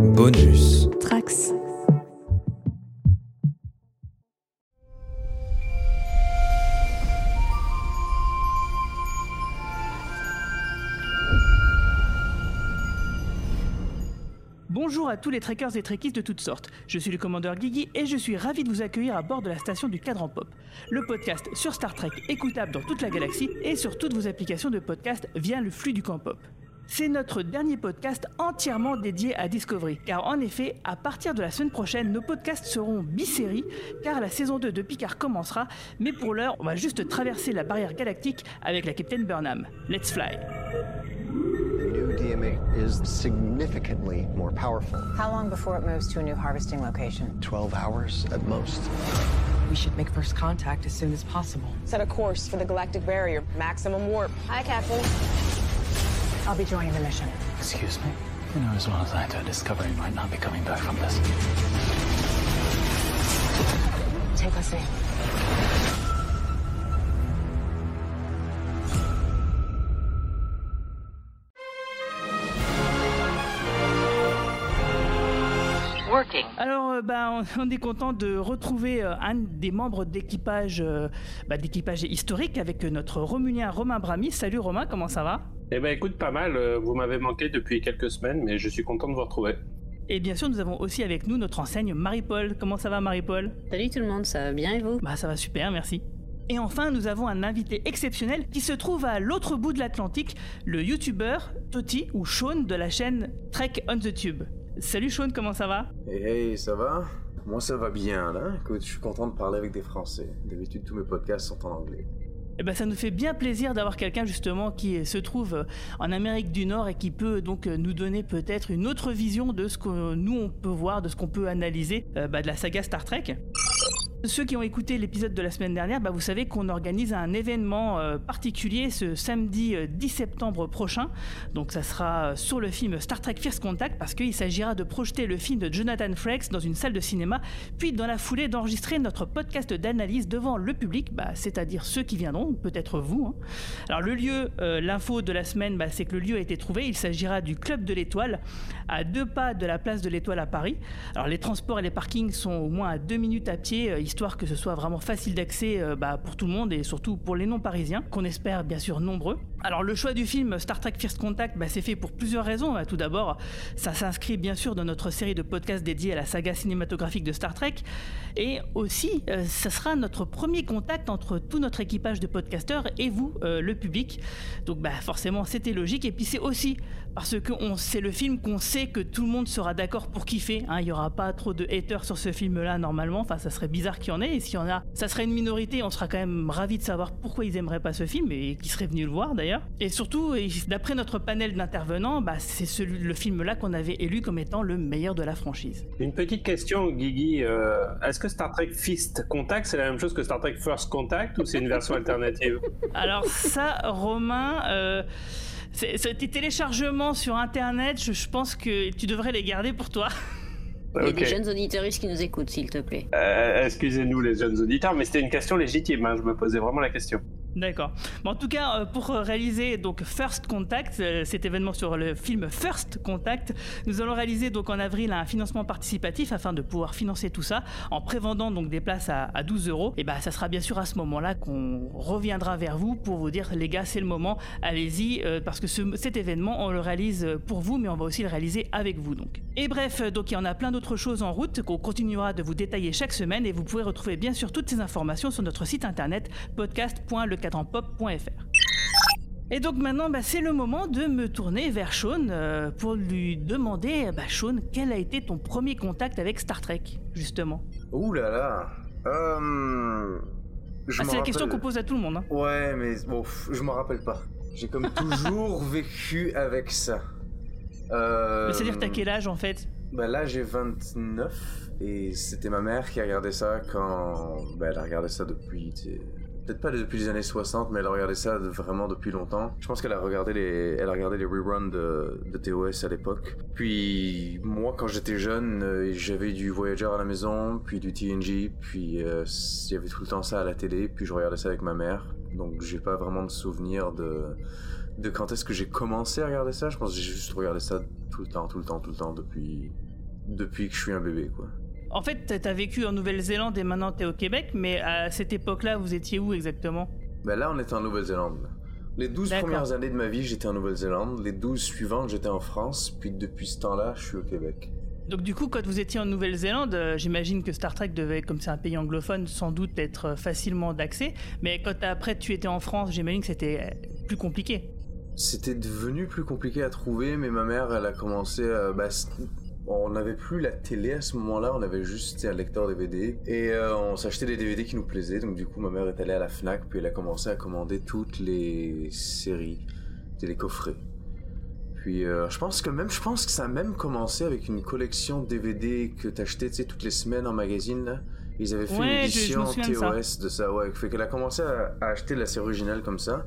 Bonus. Trax. Bonjour à tous les trekkers et trekkies de toutes sortes. Je suis le commandeur Guigui et je suis ravi de vous accueillir à bord de la station du Cadran Pop, le podcast sur Star Trek écoutable dans toute la galaxie et sur toutes vos applications de podcast via le flux du camp Pop. C'est notre dernier podcast entièrement dédié à Discovery, car en effet, à partir de la semaine prochaine, nos podcasts seront bi-séries, car la saison 2 de Picard commencera, mais pour l'heure, on va juste traverser la barrière galactique avec la Capitaine Burnham. Let's fly The new DMA is significantly more powerful. How long before it moves to a new harvesting location? 12 hours at most. We should make first contact as soon as possible. Set a course for the galactic barrier, maximum warp. Hi, Captain. I'll be joining the mission. Excuse me? You know as well as I do, Discovery might not be coming back from this. Take us in. Alors, euh, bah, on, est content de retrouver euh, un des membres d'équipage euh, bah, d'équipage historique avec notre Romulien Romain Bramis. Salut Romain, comment ça va? Eh ben écoute, pas mal. euh, Vous m'avez manqué depuis quelques semaines, mais je suis content de vous retrouver. Et bien sûr, nous avons aussi avec nous notre enseigne Marie-Paul. Comment ça va Marie-Paul? Salut tout le monde, ça va bien et vous? Bah ça va super, merci. Et enfin, nous avons un invité exceptionnel qui se trouve à l'autre bout de l'Atlantique, le youtubeur Toti ou Sean de la chaîne Trek on the Tube. Salut Sean, comment ça va? Hey, hey, ça va? Moi, ça va bien, là. Écoute, je suis content de parler avec des Français. D'habitude, tous mes podcasts sont en anglais. Eh ben, ça nous fait bien plaisir d'avoir quelqu'un justement qui se trouve en Amérique du Nord et qui peut donc nous donner peut-être une autre vision de ce que nous on peut voir, de ce qu'on peut analyser euh, bah, de la saga Star Trek. Ceux qui ont écouté l'épisode de la semaine dernière, bah, vous savez qu'on organise un événement euh, particulier ce samedi euh, 10 septembre prochain. Donc ça sera euh, sur le film Star Trek First Contact parce qu'il s'agira de projeter le film de Jonathan Frakes dans une salle de cinéma, puis dans la foulée d'enregistrer notre podcast d'analyse devant le public, bah, c'est-à-dire ceux qui viendront, peut-être vous. hein. Alors le lieu, euh, l'info de la semaine, bah, c'est que le lieu a été trouvé. Il s'agira du Club de l'Étoile, à deux pas de la place de l'Étoile à Paris. Alors les transports et les parkings sont au moins à deux minutes à pied, euh, histoire que ce soit vraiment facile d'accès euh, bah, pour tout le monde et surtout pour les non-parisiens, qu'on espère bien sûr nombreux. Alors le choix du film Star Trek First Contact, bah, c'est fait pour plusieurs raisons. Tout d'abord, ça s'inscrit bien sûr dans notre série de podcasts dédiés à la saga cinématographique de Star Trek. Et aussi, euh, ça sera notre premier contact entre tout notre équipage de podcasteurs et vous, euh, le public. Donc bah, forcément, c'était logique. Et puis c'est aussi parce que c'est le film qu'on sait que tout le monde sera d'accord pour kiffer. hein. Il n'y aura pas trop de haters sur ce film-là normalement. Enfin, ça serait bizarre qu'il y en ait. Et s'il y en a, ça serait une minorité. On sera quand même ravis de savoir pourquoi ils aimeraient pas ce film et qui seraient venus le voir d'ailleurs. Et surtout, d'après notre panel d'intervenants, bah, c'est le film-là qu'on avait élu comme étant le meilleur de la franchise. Une petite question, Guigui. euh, Est-ce que Star Trek Fist Contact, c'est la même chose que Star Trek First Contact ou c'est une version alternative? Alors ça, Romain, euh, tes téléchargements sur Internet, je, je pense que tu devrais les garder pour toi. Il y a des jeunes auditeurs qui nous écoutent, s'il te plaît. Euh, Excusez-nous les jeunes auditeurs, mais c'était une question légitime. hein, Je me posais vraiment la question. D'accord. En tout cas, euh, pour réaliser donc First Contact, euh, cet événement sur le film First Contact, nous allons réaliser donc en avril un financement participatif afin de pouvoir financer tout ça en prévendant donc des places à, à 12 euros. Et bah, ça sera bien sûr à ce moment-là qu'on reviendra vers vous pour vous dire les gars, c'est le moment, allez-y, euh, parce que ce- cet événement on le réalise pour vous, mais on va aussi le réaliser avec vous donc. Et bref, euh, donc il y en a plein d'autres choses en route qu'on continuera de vous détailler chaque semaine et vous pouvez retrouver bien sûr toutes ces informations sur notre site internet podcast.lecadranpop.fr. Et donc maintenant, bah, c'est le moment de me tourner vers Sean euh, pour lui demander, bah, Sean, quel a été ton premier contact avec Star Trek, justement? Ouh là là. Euh... Ah, C'est la question qu'on pose à tout le monde. hein. Ouais, mais bon, je m'en rappelle pas. J'ai comme toujours vécu avec ça. Euh... C'est-à-dire, t'as quel âge en fait? Bah là, j'ai 29 et c'était ma mère qui a regardé ça quand. Bah, elle a regardé ça depuis. Peut-être pas depuis les années 60, mais elle a regardé ça vraiment depuis longtemps. Je pense qu'elle a regardé les, elle a regardé les reruns de, de TOS à l'époque. Puis moi, quand j'étais jeune, euh, j'avais du Voyager à la maison, puis du TNG, puis euh, il y avait tout le temps ça à la télé, puis je regardais ça avec ma mère. Donc j'ai pas vraiment de souvenir de de quand est-ce que j'ai commencé à regarder ça. Je pense que j'ai juste regardé ça tout le temps, tout le temps, tout le temps depuis depuis que je suis un bébé, quoi. En fait, t'as vécu en Nouvelle-Zélande et maintenant t'es au Québec, mais à cette époque-là, vous étiez où exactement? Ben là, on était en Nouvelle-Zélande. Les 12 D'accord. premières années de ma vie, j'étais en Nouvelle-Zélande. Les 12 suivantes, j'étais en France. Puis depuis ce temps-là, je suis au Québec. Donc du coup, quand vous étiez en Nouvelle-Zélande, euh, j'imagine que Star Trek devait, comme c'est un pays anglophone, sans doute être euh, facilement d'accès. Mais quand après tu étais en France, j'imagine que c'était euh, plus compliqué. C'était devenu plus compliqué à trouver, mais ma mère, elle a commencé à... bah, on n'avait plus la télé à ce moment-là, on avait juste un lecteur DVD. Et euh, on s'achetait des DVD qui nous plaisaient, donc du coup ma mère est allée à la FNAC, puis elle a commencé à commander toutes les séries, les coffrets. Puis euh, je pense que même, je pense que ça a même commencé avec une collection de DVD que t'achetais, tu sais, toutes les semaines en magazine, là. Ils avaient fait Ouais, une je- je me édition souviens de ça. TOS de ça, ouais. Fait qu'elle a commencé à, à acheter la série originale comme ça.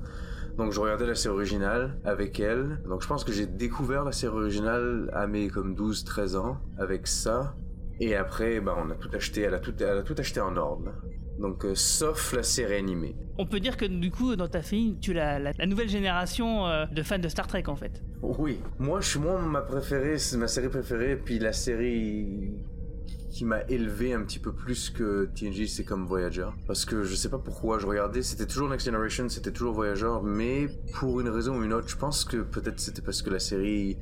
Donc je regardais la série originale avec elle. Donc je pense que j'ai découvert la série originale à mes comme 12-13 ans avec ça. Et après, ben, on a tout acheté, elle a tout, elle a tout acheté en ordre. Donc euh, sauf la série animée. On peut dire que du coup, dans ta famille, tu as la, la- la nouvelle génération euh, de fans de Star Trek en fait. Oui. Moi, je suis moi ma préférée, ma série préférée, puis la série qui m'a élevé un petit peu plus que TNG, c'est comme Voyager. Parce que je sais pas pourquoi je regardais, c'était toujours Next Generation, c'était toujours Voyager, mais pour une raison ou une autre, je pense que peut-être c'était parce que la série,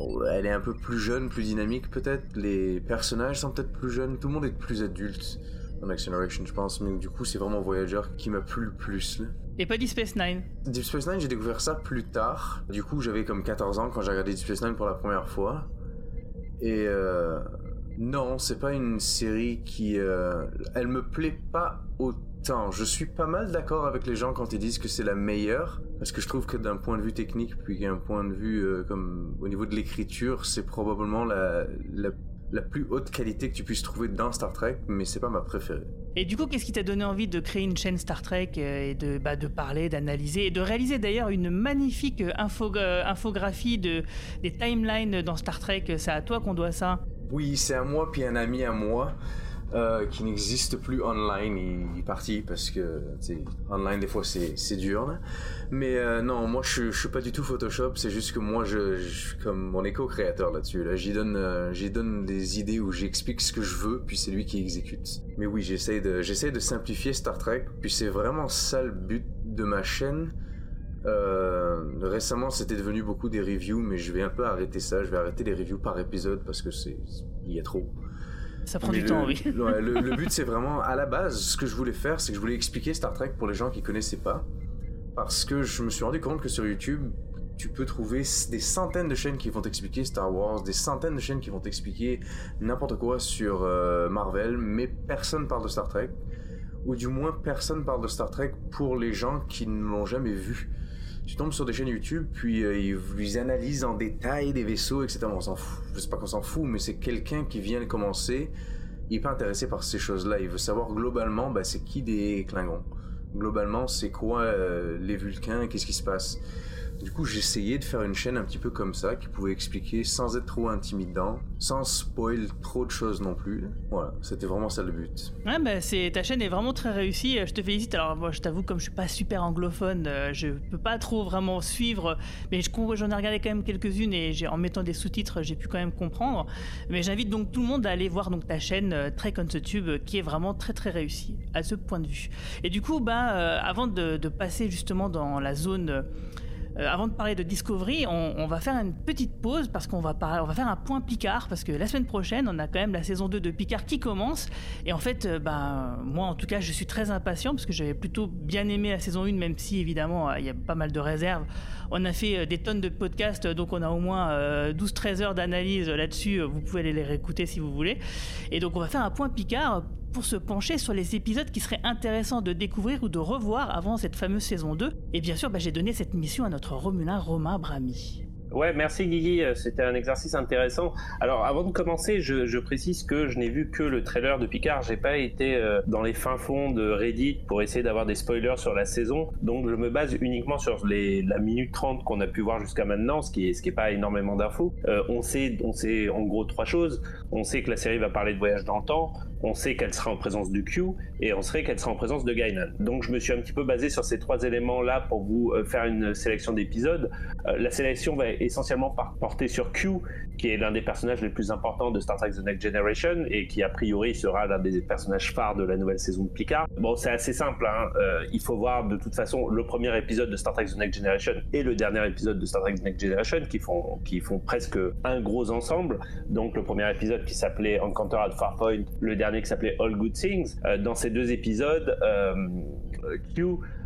oh, elle est un peu plus jeune, plus dynamique peut-être. Les personnages sont peut-être plus jeunes, tout le monde est plus adulte dans Next Generation, je pense. Mais du coup, c'est vraiment Voyager qui m'a plu le plus. Là. Et pas Deep Space Nine. Deep Space Nine, j'ai découvert ça plus tard. Du coup, j'avais comme 14 ans quand j'ai regardé Deep Space Nine pour la première fois. Et euh, non, c'est pas une série qui... euh, elle me plaît pas autant. Je suis pas mal d'accord avec les gens quand ils disent que c'est la meilleure. Parce que je trouve que d'un point de vue technique, puis d'un point de vue euh, comme au niveau de l'écriture, c'est probablement la, la, la plus haute qualité que tu puisses trouver dans Star Trek, mais c'est pas ma préférée. Et du coup, qu'est-ce qui t'a donné envie de créer une chaîne Star Trek euh, et de, bah, de parler, d'analyser et de réaliser d'ailleurs une magnifique info- infographie de, des timelines dans Star Trek? C'est à toi qu'on doit ça Oui, c'est à moi puis un ami à moi euh, qui n'existe plus online. Il est parti parce que online des fois c'est dur. Mais euh, non, moi je, je suis pas du tout Photoshop. C'est juste que moi je, je comme mon éco-créateur là-dessus. Là, j'y donne euh, j'y donne des idées où j'explique ce que je veux puis c'est lui qui exécute. Mais oui, j'essaie de j'essaie de simplifier Star Trek. Puis c'est vraiment ça le but de ma chaîne. Euh, récemment, c'était devenu beaucoup des reviews, mais je vais un peu arrêter ça. Je vais arrêter les reviews par épisode parce que c'est il y a trop. Ça prend Mais du le, temps, oui. le, le but, c'est vraiment, à la base, ce que je voulais faire, c'est que je voulais expliquer Star Trek pour les gens qui connaissaient pas. Parce que je me suis rendu compte que sur YouTube, tu peux trouver des centaines de chaînes qui vont t'expliquer Star Wars, des centaines de chaînes qui vont t'expliquer n'importe quoi sur euh, Marvel, mais personne parle de Star Trek. Ou du moins, personne parle de Star Trek pour les gens qui ne l'ont jamais vu. Tu tombes sur des chaînes YouTube, puis euh, ils, analysent en détail des vaisseaux, etc. On s'en. Je sais pas qu'on s'en fout, mais c'est quelqu'un qui vient de commencer. Il est pas intéressé par ces choses-là. Il veut savoir globalement, ben, c'est qui des Klingons. Globalement, c'est quoi euh, les Vulcains, qu'est-ce qui se passe? Du coup, essayé de faire une chaîne un petit peu comme ça, qui pouvait expliquer sans être trop intimidant, sans spoil trop de choses non plus. Voilà, c'était vraiment ça le but. Ouais, bah, c'est, ta chaîne est vraiment très réussie. euh, Je te félicite. Alors, moi, je t'avoue, comme je suis pas super anglophone, euh, je peux pas trop vraiment suivre. Mais j'en ai regardé quand même quelques-unes et en mettant des sous-titres, j'ai pu quand même comprendre. Mais j'invite donc tout le monde à aller voir donc ta chaîne euh, Trek on YouTube, euh, qui est vraiment très très réussie à ce point de vue. Et du coup, bah, avant de passer justement dans la zone. Euh, avant de parler de Discovery, on, va faire une petite pause parce qu'on va, faire un point Picard parce que la semaine prochaine, on a quand même la saison 2 de Picard qui commence. Et en fait, euh, ben, moi en tout cas, je suis très impatient parce que j'avais plutôt bien aimé la saison 1, même si évidemment, euh, il y a pas mal de réserves. On a fait des tonnes de podcasts, donc on a au moins euh, 12-13 heures d'analyse là-dessus. Vous pouvez aller les réécouter si vous voulez. Et donc, on va faire un point Picard pour se pencher sur les épisodes qui seraient intéressants de découvrir ou de revoir avant cette fameuse saison 2. Et bien sûr, bah, j'ai donné cette mission à notre Romulin Romain Brami. Ouais, merci Guigui, euh, c'était un exercice intéressant. Alors avant de commencer, je, précise que je n'ai vu que le trailer de Picard, j'ai pas été euh, dans les fins fonds de Reddit pour essayer d'avoir des spoilers sur la saison, donc je me base uniquement sur la minute 30 qu'on a pu voir jusqu'à maintenant, ce qui est, pas énormément d'infos. Euh, on sait, on sait en gros trois choses. On sait que la série va parler de voyage dans le temps, on sait qu'elle sera en présence du Q et on sait qu'elle sera en présence de Guinan. Donc je me suis un petit peu basé sur ces trois éléments là pour vous faire une sélection d'épisodes. La sélection va essentiellement porté sur Q, qui est l'un des personnages les plus importants de Star Trek The Next Generation et qui a priori sera l'un des personnages phares de la nouvelle saison de Picard. Bon, c'est assez simple. Hein. Euh, il faut voir de toute façon le premier épisode de Star Trek The Next Generation et le dernier épisode de Star Trek The Next Generation qui font qui font presque un gros ensemble. Donc le premier épisode qui s'appelait Encounter at Farpoint, le dernier qui s'appelait All Good Things. Euh, dans ces deux épisodes, euh, Q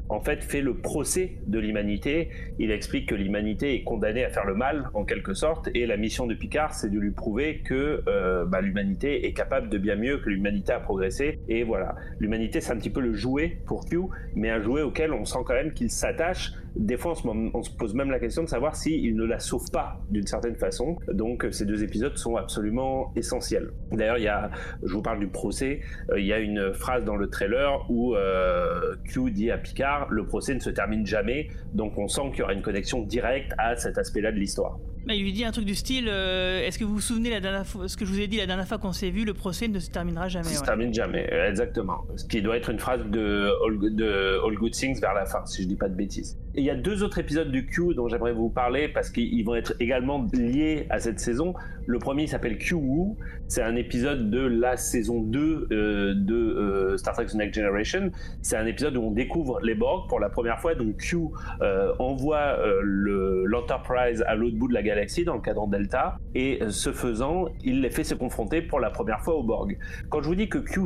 en fait fait le procès de l'humanité. Il explique que l'humanité est condamnée à faire le mal en quelque sorte et la mission de Picard c'est de lui prouver que euh, bah, l'humanité est capable de bien mieux, que l'humanité a progressé et voilà. L'humanité c'est un petit peu le jouet pour Q, mais un jouet auquel on sent quand même qu'il s'attache. Des fois on se, pose même la question de savoir s'il ne la sauve pas d'une certaine façon. Donc ces deux épisodes sont absolument essentiels. D'ailleurs il y a, je vous parle du procès, euh, il y a une phrase dans le trailer où euh, Q dit à Picard le procès ne se termine jamais, donc on sent qu'il y aura une connexion directe à cet aspect-là de l'histoire. Mais il lui dit un truc du style euh, Est-ce que vous vous souvenez la dernière fois, ce que je vous ai dit la dernière fois qu'on s'est vu Le procès ne se terminera jamais. Ça se termine jamais, euh, exactement. Ce qui doit être une phrase de All, de All Good Things vers la fin, si je dis pas de bêtises. Il y a deux autres épisodes du Q dont j'aimerais vous parler parce qu'ils vont être également liés à cette saison. Le premier s'appelle Q Woo. C'est un épisode de la saison 2 euh, de euh, Star Trek The Next Generation. C'est un épisode où on découvre les Borg pour la première fois. Donc Q euh, envoie le- l'Enterprise à l'autre bout de la galaxie dans le cadran Delta. Et ce faisant, il les fait se confronter pour la première fois aux Borg. Quand je vous dis que Q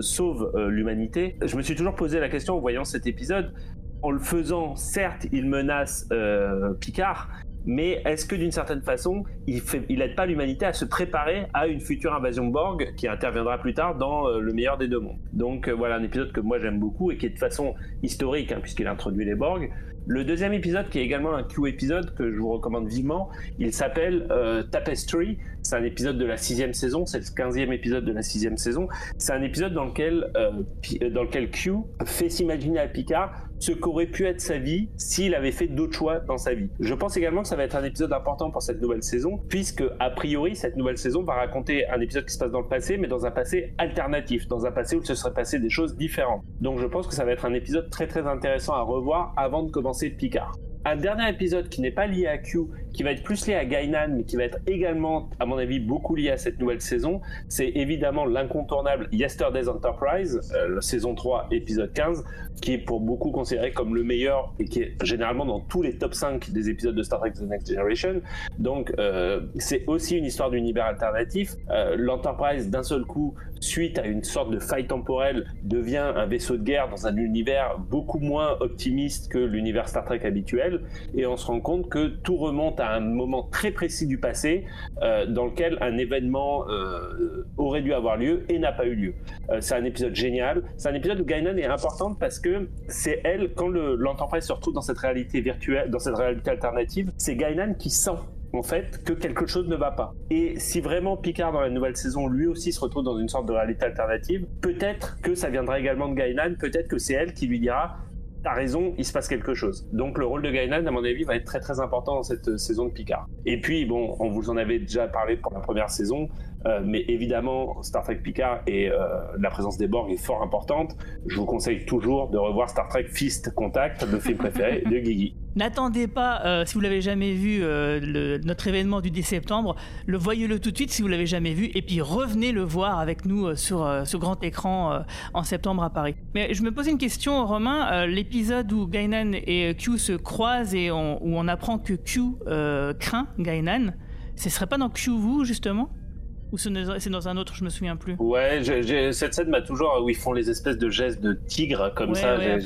sauve l'humanité, je me suis toujours posé la question en voyant cet épisode. En le faisant, certes, il menace euh, Picard, mais est-ce que d'une certaine façon, il fait, il aide pas l'humanité à se préparer à une future invasion Borg qui interviendra plus tard dans euh, le meilleur des deux mondes? Donc euh, voilà un épisode que moi j'aime beaucoup et qui est de façon historique hein, puisqu'il introduit les Borg. Le deuxième épisode, qui est également un Q épisode que je vous recommande vivement, il s'appelle Tapestry. C'est un épisode de la sixième saison, c'est le quinzième épisode de la sixième saison. C'est un épisode dans lequel, euh, euh, dans lequel Q fait s'imaginer à Picard ce qu'aurait pu être sa vie s'il avait fait d'autres choix dans sa vie. Je pense également que ça va être un épisode important pour cette nouvelle saison, puisque a priori cette nouvelle saison va raconter un épisode qui se passe dans le passé, mais dans un passé alternatif, dans un passé où il se serait passé des choses différentes. Donc je pense que ça va être un épisode très très intéressant à revoir avant de commencer Picard. Un dernier épisode qui n'est pas lié à Q, qui va être plus lié à Gainan, mais qui va être également, à mon avis, beaucoup lié à cette nouvelle saison, c'est évidemment l'incontournable Yesterday's Enterprise, euh, saison 3, épisode 15, qui est pour beaucoup considéré comme le meilleur et qui est généralement dans tous les top 5 des épisodes de Star Trek The Next Generation. Donc euh, c'est aussi une histoire d'univers alternatif. Euh, L'Enterprise, d'un seul coup, suite à une sorte de faille temporelle, devient un vaisseau de guerre dans un univers beaucoup moins optimiste que l'univers Star Trek habituel. Et on se rend compte que tout remonte à un moment très précis du passé euh, dans lequel un événement euh, aurait dû avoir lieu et n'a pas eu lieu. Euh, c'est un épisode génial. C'est un épisode où Gainan est importante parce que c'est elle, quand le- l'Enterprise se retrouve dans cette réalité virtuelle, dans cette réalité alternative, c'est Gainan qui sent en fait que quelque chose ne va pas. Et si vraiment Picard dans la nouvelle saison lui aussi se retrouve dans une sorte de réalité alternative, peut-être que ça viendra également de Gainan, peut-être que c'est elle qui lui dira T'as raison, il se passe quelque chose. Donc le rôle de Gainan, à mon avis, va être très très important dans cette euh, saison de Picard. Et puis, bon, on vous en avait déjà parlé pour la première saison, euh, mais évidemment, Star Trek Picard et euh, la présence des Borg est fort importante. Je vous conseille toujours de revoir Star Trek Fist Contact, le film préféré de Guigui. N'attendez pas, euh, si vous l'avez jamais vu, le- notre événement du 10 septembre, le voyez-le tout de suite si vous l'avez jamais vu, et puis revenez le voir avec nous sur ce grand écran en septembre à Paris. Mais je me posais une question, Romain. L'épisode où Gainan et Q se croisent et on- où on apprend que Q craint Gainan, ce serait pas dans Q vous justement? Ou c'est dans un autre, je me souviens plus. Ouais, cette scène m'a toujours où ils font les espèces de gestes de tigre comme Ouais, ça. ouais,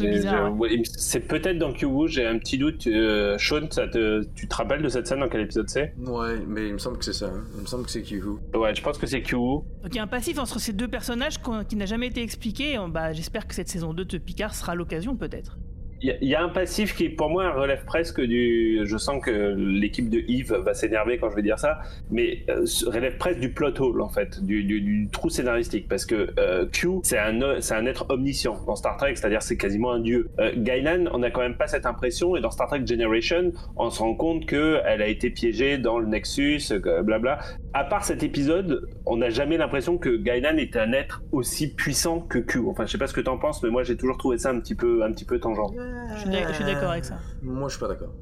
ouais, c'est peut-être dans Q j'ai un petit doute. Euh, Sean, ça te, tu te rappelles de cette scène dans quel épisode c'est? Ouais, mais il me semble que c'est ça. hein. Il me semble que c'est Q-Who. Ouais, je pense que c'est Q. Donc il y a un passif entre ces deux personnages qui n'a jamais été expliqué. Bah, J'espère que cette saison 2 de Picard sera l'occasion peut-être. Il y, a- un passif qui, pour moi, relève presque du. Je sens que l'équipe de Yves va s'énerver quand je vais dire ça, mais euh, relève presque du plot hole, en fait, du, du- du trou scénaristique. Parce que euh, Q, c'est un, un être omniscient dans Star Trek, c'est-à-dire c'est quasiment un dieu. Euh, Gainan, on n'a quand même pas cette impression, et dans Star Trek Generation, on se rend compte qu'elle a été piégée dans le Nexus, blabla. À part cet épisode, on n'a jamais l'impression que Gainan est un être aussi puissant que Q. Enfin, je sais pas ce que t'en penses, mais moi j'ai toujours trouvé ça un petit peu, un petit peu tangent. Je suis d'ac- je suis d'accord avec ça. Moi, je suis pas d'accord.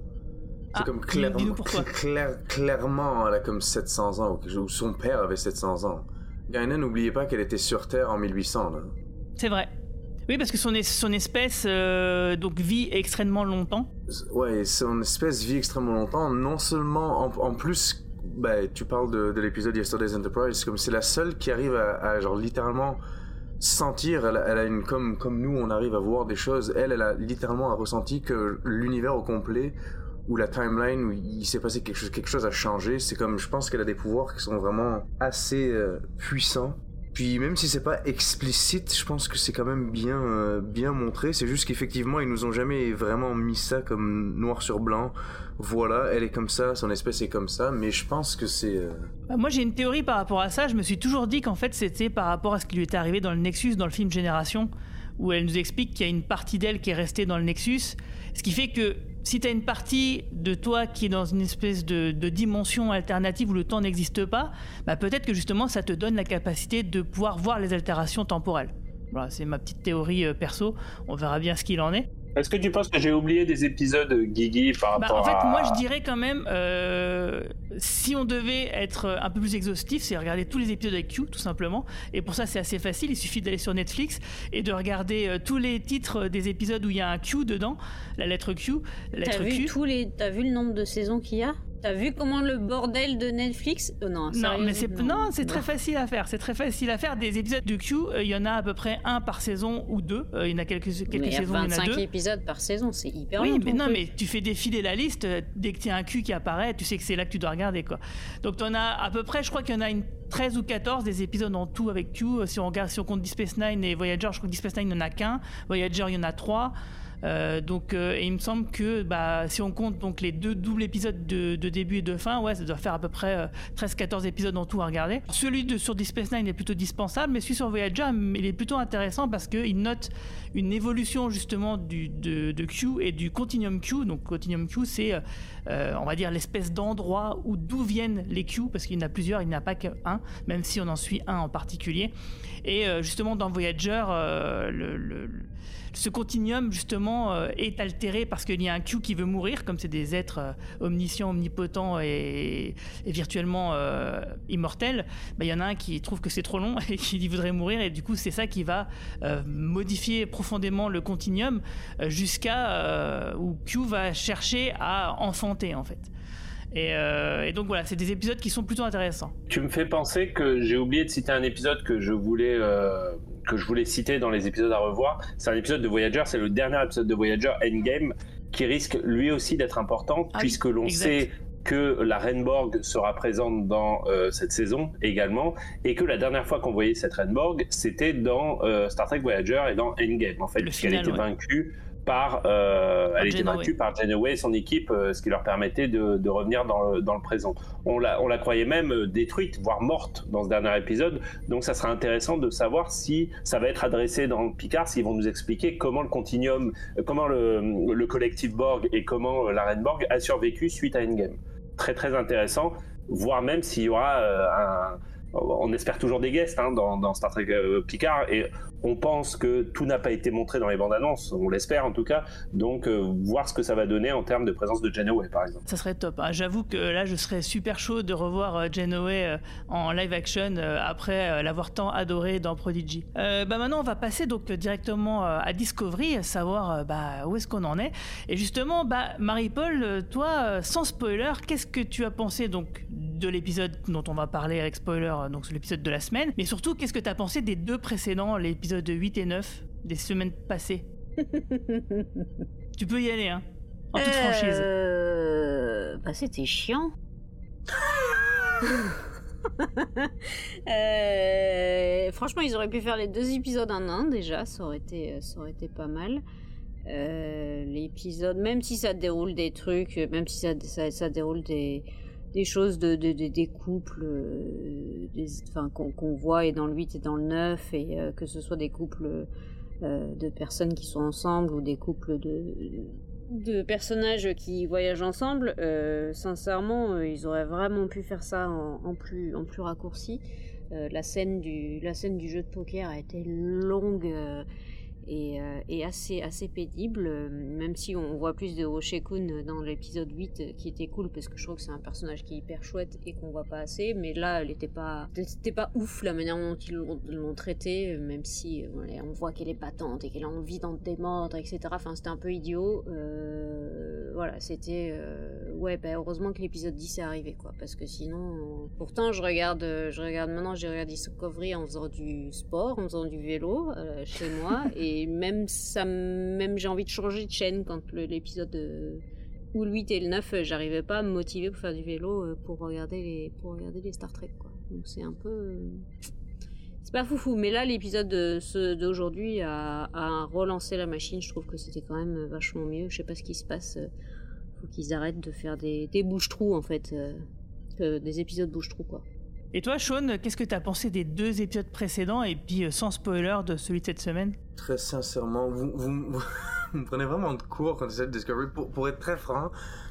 C'est Ah, comme clairement, clair- elle a comme 700 ans, ou son père avait 700 ans. Guinan, n'oubliez pas qu'elle était sur Terre en 1800, là. C'est vrai. Oui, parce que son, es- son espèce euh, donc vit extrêmement longtemps. Ouais, son espèce vit extrêmement longtemps. Non seulement, en, en plus, bah, tu parles de, de l'épisode Yesterday's Enterprise, comme c'est la seule qui arrive à, genre littéralement sentir. Elle a une comme comme nous, on arrive à voir des choses. Elle, elle a littéralement ressenti que l'univers au complet ou la timeline où il s'est passé quelque chose, quelque chose a changé. C'est comme, je pense qu'elle a des pouvoirs qui sont vraiment assez euh, puissants. Puis même si c'est pas explicite, je pense que c'est quand même bien euh, bien montré. C'est juste qu'effectivement ils nous ont jamais vraiment mis ça comme noir sur blanc. Voilà, elle est comme ça, son espèce est comme ça. Mais je pense que c'est euh, Bah, Moi, j'ai une théorie par rapport à ça. Je me suis toujours dit qu'en fait, c'était par rapport à ce qui lui était arrivé dans le Nexus, dans le film Génération, où elle nous explique qu'il y a une partie d'elle qui est restée dans le Nexus. Ce qui fait que si tu as une partie de toi qui est dans une espèce de, de dimension alternative où le temps n'existe pas, bah peut-être que justement, ça te donne la capacité de pouvoir voir les altérations temporelles. Voilà, c'est ma petite théorie euh, perso. On verra bien ce qu'il en est. Est-ce que tu penses que j'ai oublié des épisodes Guigui par Bah, en fait, à... moi, je dirais quand même, euh, si on devait être un peu plus exhaustif, c'est regarder tous les épisodes avec Q, tout simplement. Et pour ça, c'est assez facile. Il suffit d'aller sur Netflix et de regarder euh, tous les titres des épisodes où il y a un Q dedans, la lettre Q, la vu Q. tous les, t'as vu le nombre de saisons qu'il y a? T'as vu comment le bordel de Netflix Oh non, mais c'est non, c'est très facile à faire. C'est très facile à faire. Des épisodes de Q, euh, il y en a à peu près un par saison ou deux. Euh, il y en a quelques quelques Mais il y a saisons, il y en a 25 deux. épisodes par saison, c'est hyper Oui, long. mais non, truc. mais tu fais défiler la liste. euh, Dès que tu as un Q qui apparaît, tu sais que c'est là que tu dois regarder, quoi. Donc, tu en as à peu près, je crois qu'il y en a une 13 ou 14 des épisodes en tout avec Q. Euh, Si on regarde, si on compte Deep Space Nine et Voyager, je crois que Deep Space Nine, il n'y en a qu'un. Voyager, il y en a trois. Euh, donc, euh, et il me semble que bah, si on compte donc les deux doubles épisodes de, début et de fin, ouais, ça doit faire à peu près euh, 13-14 épisodes en tout à regarder. Celui de sur Deep Space Nine est plutôt dispensable, mais celui sur Voyager, il est plutôt intéressant parce qu'il note une évolution justement de, de Q et du Continuum Q. Donc Continuum Q, c'est, euh, on va dire, l'espèce d'endroit où d'où viennent les Q, parce qu'il y en a plusieurs, il n'y en a pas qu'un, même si on en suit un en particulier. Et justement, dans Voyager, le- ce continuum justement euh, est altéré parce qu'il y a un Q qui veut mourir, comme c'est des êtres euh, omniscients, omnipotents et, virtuellement euh, immortels. Ben, Il y en a un qui trouve que c'est trop long et qui voudrait mourir, et du coup, c'est ça qui va modifier profondément le continuum jusqu'à où Q va chercher à enfanter en fait. Et, euh, et donc voilà, c'est des épisodes qui sont plutôt intéressants. Tu me fais penser que j'ai oublié de citer un épisode que je voulais euh, que je voulais citer dans les épisodes à revoir. C'est un épisode de Voyager, c'est le dernier épisode de Voyager Endgame qui risque lui aussi d'être important Ah puisque l'on sait que la Renborg sera présente dans euh, cette saison également et que la dernière fois qu'on voyait cette Renborg c'était dans euh, Star Trek Voyager et dans Endgame en fait Le puisqu'elle était ouais. vaincue par euh, elle était vaincue par Janeway et son équipe euh, ce qui leur permettait de, de revenir dans le, dans le présent. On la, on la croyait même euh, détruite voire morte dans ce dernier épisode. Donc ça sera intéressant de savoir si ça va être adressé dans Picard s'ils vont nous expliquer comment le continuum euh, comment le, le collectif Borg et comment la Reine Borg a survécu suite à Endgame. Très très intéressant, voire même s'il y aura euh, un... On espère toujours des guests hein, dans, dans Star Trek euh, Picard. Et on pense que tout n'a pas été montré dans les bandes annonces, on l'espère en tout cas, donc euh, voir ce que ça va donner en termes de présence de Janeway par exemple. Ça serait top. hein. J'avoue que là, je serais super chaud de revoir euh, Janeway euh, en live action euh, après euh, l'avoir tant adoré dans Prodigy. Bah maintenant, on va passer donc directement à Discovery, savoir bah, où est-ce qu'on en est. Et justement, bah, Marie-Paul, toi, sans spoiler, qu'est-ce que tu as pensé donc de l'épisode dont on va parler avec spoiler, euh, donc l'épisode de la semaine, mais surtout, qu'est-ce que tu as pensé des deux précédents, l'épisode 8 et 9, des semaines passées Tu peux y aller, hein, en toute franchise. Euh, Bah, c'était chiant. Euh, franchement, ils auraient pu faire les deux épisodes en un déjà, ça aurait été, ça aurait été pas mal. Euh, L'épisode, même si ça déroule des trucs, même si ça, ça, ça déroule des, des choses de, de- de- des couples euh, qu'on voit et dans le 8 et dans le 9, et euh, que ce soit des couples euh, de personnes qui sont ensemble ou des couples de, de personnages qui voyagent ensemble, sincèrement, ils auraient vraiment pu faire ça en, en plus, en plus raccourci. La, scène du, la scène du jeu de poker a été longue et, euh, et assez, assez pénible, euh, même si on voit plus de Roshekun dans l'épisode 8 euh, qui était cool parce que je trouve que c'est un personnage qui est hyper chouette et qu'on voit pas assez, mais là elle était pas, c'était pas ouf la manière dont ils l'ont- traité, même si on voit qu'elle est battante et qu'elle a envie d'en démordre, etc. Enfin c'était un peu idiot. Voilà, c'était ouais, bah, heureusement que l'épisode 10 est arrivé quoi, parce que sinon, pourtant je regarde, je regarde maintenant, j'ai regardé Discovery en faisant du sport, en faisant du vélo chez moi, et même ça, même j'ai envie de changer de chaîne quand l'épisode ou le 8 et le 9, euh, j'arrivais pas à me motiver pour faire du vélo euh, pour regarder les, pour regarder les Star Trek. Donc c'est un peu euh, c'est pas foufou, mais là l'épisode d'aujourd'hui a, relancé la machine. Je trouve que c'était quand même vachement mieux. Je sais pas ce qui se passe. euh, Faut qu'ils arrêtent de faire des, des bouches-trous en fait, des épisodes bouche-trous quoi. Et toi, Sean, qu'est-ce que t'as pensé des deux épisodes précédents et puis euh, sans spoiler de celui de cette semaine? Très sincèrement, vous, vous, vous me prenez vraiment de court quand c'est Discovery. Pour, pour être très franc,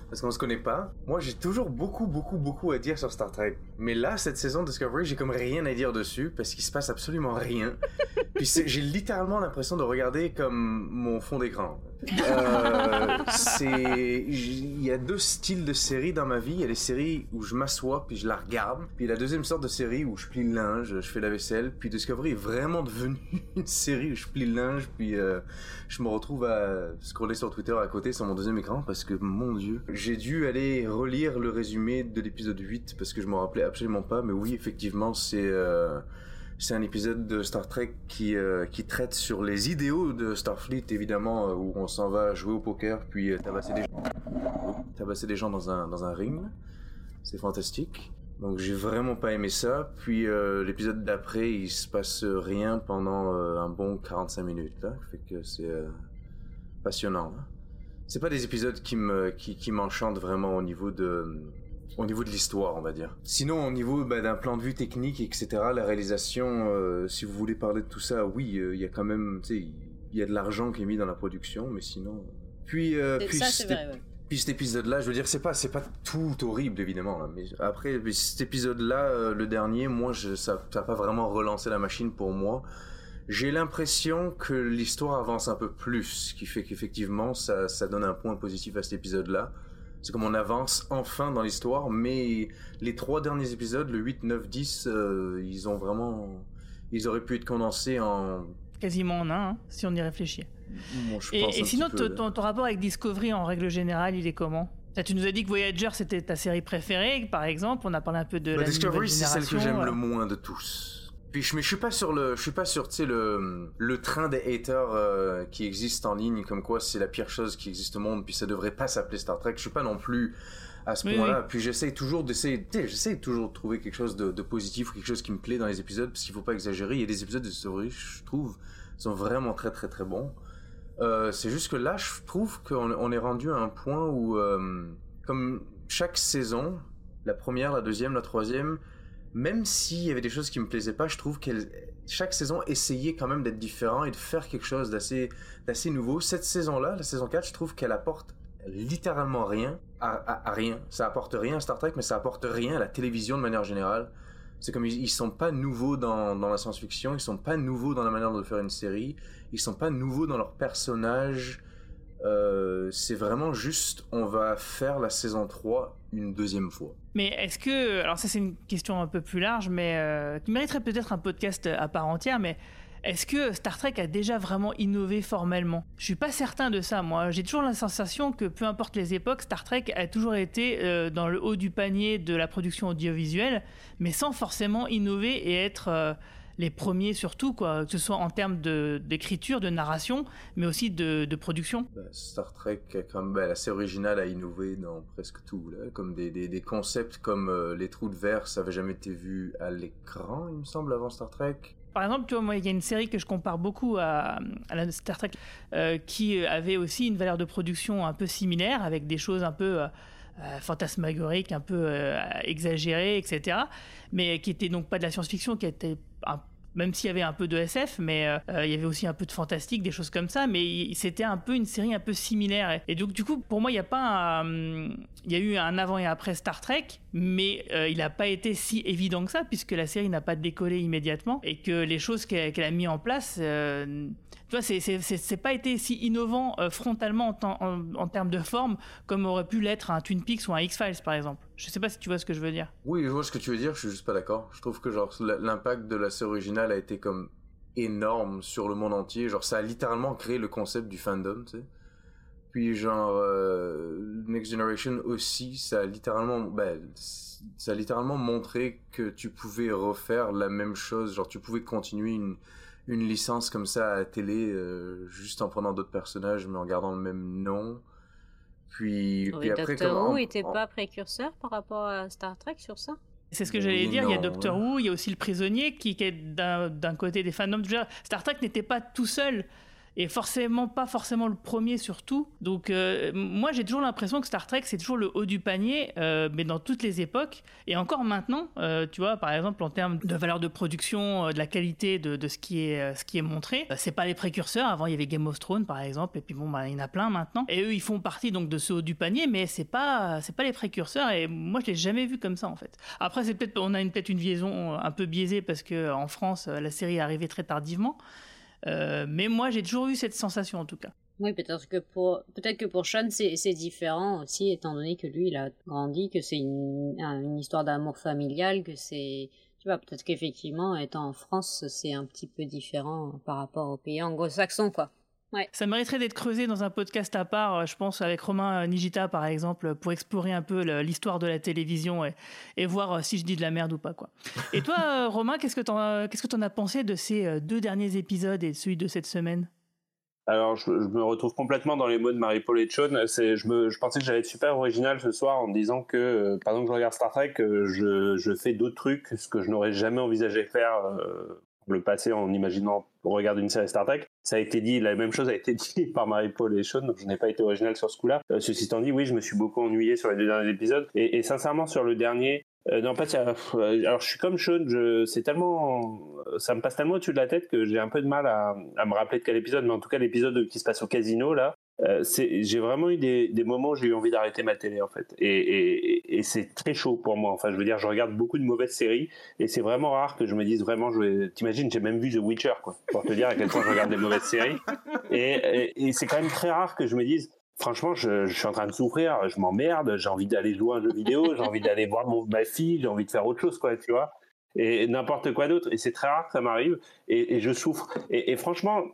parce qu'on se connaît pas, moi j'ai toujours beaucoup, beaucoup, beaucoup à dire sur Star Trek. Mais là, cette saison Discovery, j'ai comme rien à dire dessus parce qu'il se passe absolument rien. Puis j'ai littéralement l'impression de regarder comme mon fond d'écran. Euh, il y a deux styles de séries dans ma vie. Il y a les séries où je m'assois puis je la regarde. Puis la deuxième sorte de série où je plie le linge, je fais la vaisselle. Puis Discovery est vraiment devenu une série où je plie le linge puis euh, je me retrouve à scroller sur Twitter à côté sur mon deuxième écran parce que mon dieu, j'ai dû aller relire le résumé de l'épisode 8 parce que je m'en rappelais absolument pas. Mais oui, effectivement, c'est euh, c'est un épisode de Star Trek qui, euh, qui traite sur les idéaux de Starfleet, évidemment, euh, où on s'en va jouer au poker, puis euh, tabasser des gens, tabasser des gens dans un, dans un ring. C'est fantastique. Donc j'ai vraiment pas aimé ça. Puis l'épisode d'après, il se passe rien pendant un bon 45 minutes. Là. Fait que c'est passionnant. là. C'est pas des épisodes qui me qui, qui m'enchantent vraiment au niveau de au niveau de l'histoire, on va dire. Sinon, au niveau bah, d'un plan de vue technique, etc., la réalisation, euh, si vous voulez parler de tout ça, oui, euh, il y a quand même, tu sais, il y a de l'argent qui est mis dans la production, mais sinon. Puis, euh, puis ça c'est cet- vrai. ouais. puis cet épisode-là, je veux dire, c'est pas, c'est pas tout horrible évidemment. hein, mais après, puis cet épisode-là, euh, le dernier, moi, je, ça, ça a pas vraiment relancé la machine pour moi. J'ai l'impression que l'histoire avance un peu plus, ce qui fait qu'effectivement, ça, ça donne un point positif à cet épisode-là. C'est comme on avance enfin dans l'histoire, mais les trois derniers épisodes, le 8, 9, 10, euh, ils ont vraiment, ils auraient pu être condensés en. Quasiment en un, hein, si on y réfléchit. Bon, je Et, pense et un sinon, peu, ton, rapport avec Discovery en règle générale, il est comment? Tu nous as dit que Voyager c'était ta série préférée, par exemple. On a parlé un peu de Bah, la Discovery, c'est celle que j'aime euh. le moins de tous. Puis je, mais je suis pas sur le, je suis pas sur, tu sais, le, le train des haters euh, qui existe en ligne, comme quoi c'est la pire chose qui existe au monde, puis ça devrait pas s'appeler Star Trek. Je suis pas non plus à ce Oui, point-là. Puis j'essaie toujours d'essayer, j'essaie toujours de trouver quelque chose de, de positif ou quelque chose qui me plaît dans les épisodes, parce qu'il faut pas exagérer. Il y a des épisodes de Discovery, je trouve, sont vraiment très très très bons. Euh, c'est juste que là, je trouve qu'on on est rendu à un point où, euh, comme chaque saison, la première, la deuxième, la troisième, même s'il y avait des choses qui me plaisaient pas, je trouve qu'elle chaque saison essayait quand même d'être différent et de faire quelque chose d'assez d'assez nouveau. Cette saison-là, la saison 4, je trouve qu'elle apporte littéralement rien à rien. Ça apporte rien à Star Trek, mais ça apporte rien à la télévision de manière générale. C'est comme ils, ils sont pas nouveaux dans, dans la science-fiction, ils sont pas nouveaux dans la manière de faire une série, ils sont pas nouveaux dans leurs personnages. Euh, c'est vraiment juste, on va faire la saison 3 une deuxième fois. Mais est-ce que, alors ça c'est une question un peu plus large, mais euh, qui mériterait peut-être un podcast à part entière, mais est-ce que Star Trek a déjà vraiment innové formellement? Je suis pas certain de ça, moi. J'ai toujours la sensation que peu importe les époques, Star Trek a toujours été euh, dans le haut du panier de la production audiovisuelle, mais sans forcément innover et être euh, les premiers surtout, quoi, que ce soit en termes d'écriture, de, narration, mais aussi de, de production. Bah, Star Trek, a quand même, ben, assez original, a innové dans presque tout. Là. Comme des, des, des concepts comme euh, les trous de verre, ça avait jamais été vu à l'écran, il me semble, avant Star Trek. Par exemple, tu vois, moi, il y a une série que je compare beaucoup à, à la Star Trek, euh, qui avait aussi une valeur de production un peu similaire, avec des choses un peu euh, euh, fantasmagoriques, un peu euh, exagérées, etc. Mais qui était donc pas de la science-fiction, qui était un- même s'il y avait un peu de SF, mais euh, euh, il y avait aussi un peu de fantastique, des choses comme ça. Mais c'était un peu une série un peu similaire. Et, donc, du coup, pour moi, il n'y a pas un- il y a eu un avant et après Star Trek, mais euh, il n'a pas été si évident que ça, puisque la série n'a pas décollé immédiatement et que les choses qu'elle a mis en place euh, Tu vois, c'est, pas été si innovant euh, frontalement en, termes de forme comme aurait pu l'être un Twin Peaks ou un X-Files par exemple. Je sais pas si tu vois ce que je veux dire. Oui, je vois ce que tu veux dire, je suis juste pas d'accord. Je trouve que l'impact de la série originale a été comme énorme sur le monde entier. Genre ça a littéralement créé le concept du fandom. Puis genre euh, Next Generation aussi, ça a littéralement, ben, ça a littéralement montré que tu pouvais refaire la même chose. Genre tu pouvais continuer une une licence comme ça à la télé euh, juste en prenant d'autres personnages mais en gardant le même nom. Puis, Oui, puis après Doctor comme Who était en- pas précurseur par rapport à Star Trek sur ça? C'est ce que j'allais Oui, dire. il y a Doctor ouais. Who, il y a aussi le prisonnier qui, qui est d'un, côté des fandoms. Star Trek n'était pas tout seul. Et forcément, pas forcément le premier surtout. Donc, euh, moi, j'ai toujours l'impression que Star Trek, c'est toujours le haut du panier, euh, mais dans toutes les époques. Et encore maintenant, euh, tu vois, par exemple, en termes de valeur de production, de la qualité de, ce, qui est, ce qui est montré, c'est pas les précurseurs. Avant, il y avait Game of Thrones, par exemple, et puis bon, bah, il y en a plein maintenant. Et eux, ils font partie donc de ce haut du panier, mais c'est pas, c'est pas les précurseurs. Et moi, je l'ai jamais vu comme ça, en fait. Après, c'est peut-être, on a peut-être une liaison un peu biaisée parce que en France, la série est arrivée très tardivement. Euh, mais moi, j'ai toujours eu cette sensation, en tout cas. Oui, peut-être que pour peut-être que pour Sean c'est différent aussi, étant donné que lui il a grandi, que c'est une, un- une histoire d'amour familial, que c'est tu vois peut-être qu'effectivement étant en France c'est un petit peu différent par rapport aux pays anglo-saxons quoi. Ça mériterait d'être creusé dans un podcast à part, euh, je pense, avec Romain euh, Nigita, par exemple, pour explorer un peu l'histoire de la télévision et, et voir euh, si je dis de la merde ou pas, quoi. Et toi, euh, Romain, qu'est-ce que t'en as- qu'est-ce que t'en as pensé de ces euh, deux derniers épisodes et de celui de cette semaine? Alors, je, je me retrouve complètement dans les mots de Marie-Paul et Sean. C'est, je, me, je pensais que j'allais être super original ce soir en me disant que, euh, pendant que je regarde Star Trek, euh, je, je fais d'autres trucs, ce que je n'aurais jamais envisagé faire euh, le passé en imaginant regarder une série Star Trek. Ça a été dit, la même chose a été dit par Marie-Paul et Sean, donc je n'ai pas été original sur ce coup-là. Euh, ceci étant dit, oui, je me suis beaucoup ennuyé sur les deux derniers épisodes. Et, sincèrement, sur le dernier, euh, non, y a- euh, alors je suis comme Sean, je, c'est tellement, ça me passe tellement au-dessus de la tête que j'ai un peu de mal à, à me rappeler de quel épisode, mais en tout cas l'épisode qui se passe au casino là, euh, j'ai vraiment eu des, moments où j'ai eu envie d'arrêter ma télé en fait, et, c'est très chaud pour moi. Enfin, je veux dire, je regarde beaucoup de mauvaises séries, et c'est vraiment rare que je me dise vraiment, je t'imagines, j'ai même vu The Witcher quoi, pour te dire à quel point je regarde des mauvaises séries, et, c'est quand même très rare que je me dise. Franchement, je, suis en train de souffrir, je m'emmerde, j'ai envie d'aller jouer à un jeu vidéo, j'ai envie d'aller voir ma fille, j'ai envie de faire autre chose, quoi, tu vois. Et n'importe quoi d'autre. Et c'est très rare que ça m'arrive. Et, je souffre. Et franchement,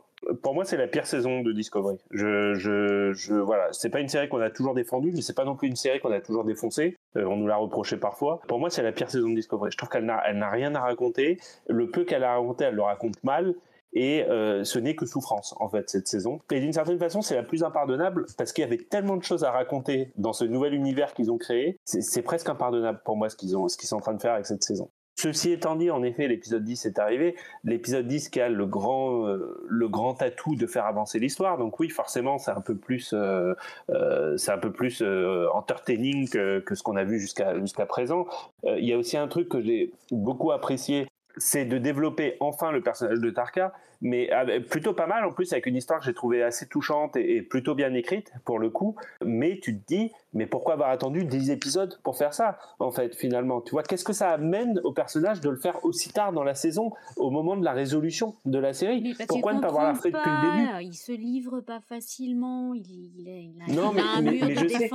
pour moi, c'est la pire saison de Discovery. Je, je, je, voilà. C'est pas une série qu'on a toujours défendue, mais c'est pas non plus une série qu'on a toujours défoncée. Euh, on nous l'a reproché parfois. Pour moi, c'est la pire saison de Discovery. Je trouve qu'elle n'a, rien à raconter. Le peu qu'elle a raconté, elle le raconte mal. Et euh, ce n'est que souffrance, en fait, cette saison. Et d'une certaine façon, c'est la plus impardonnable parce qu'il y avait tellement de choses à raconter dans ce nouvel univers qu'ils ont créé. C'est, presque impardonnable pour moi ce qu'ils ce qu'ils sont en train de faire avec cette saison. Ceci étant dit, en effet, l'épisode 10 est arrivé. L'épisode 10 qui a le grand, euh, le grand atout de faire avancer l'histoire. Donc oui, forcément, c'est un peu plus, euh, euh, c'est un peu plus euh, entertaining que, que ce qu'on a vu jusqu'à jusqu'à présent. Euh, Il y a aussi un truc que j'ai beaucoup apprécié, c'est de développer enfin le personnage de Tarka, mais avec- plutôt pas mal en plus avec une histoire que j'ai trouvée assez touchante et, plutôt bien écrite pour le coup. Mais tu te dis, mais pourquoi avoir attendu 10 épisodes pour faire ça en fait finalement? Tu vois, qu'est-ce que ça amène au personnage de le faire aussi tard dans la saison, au moment de la résolution de la série? Pourquoi ne pas avoir fait depuis le début? Il se livre pas facilement, il, il a, il a- Non, il mais- a un mais- mur mais de sais.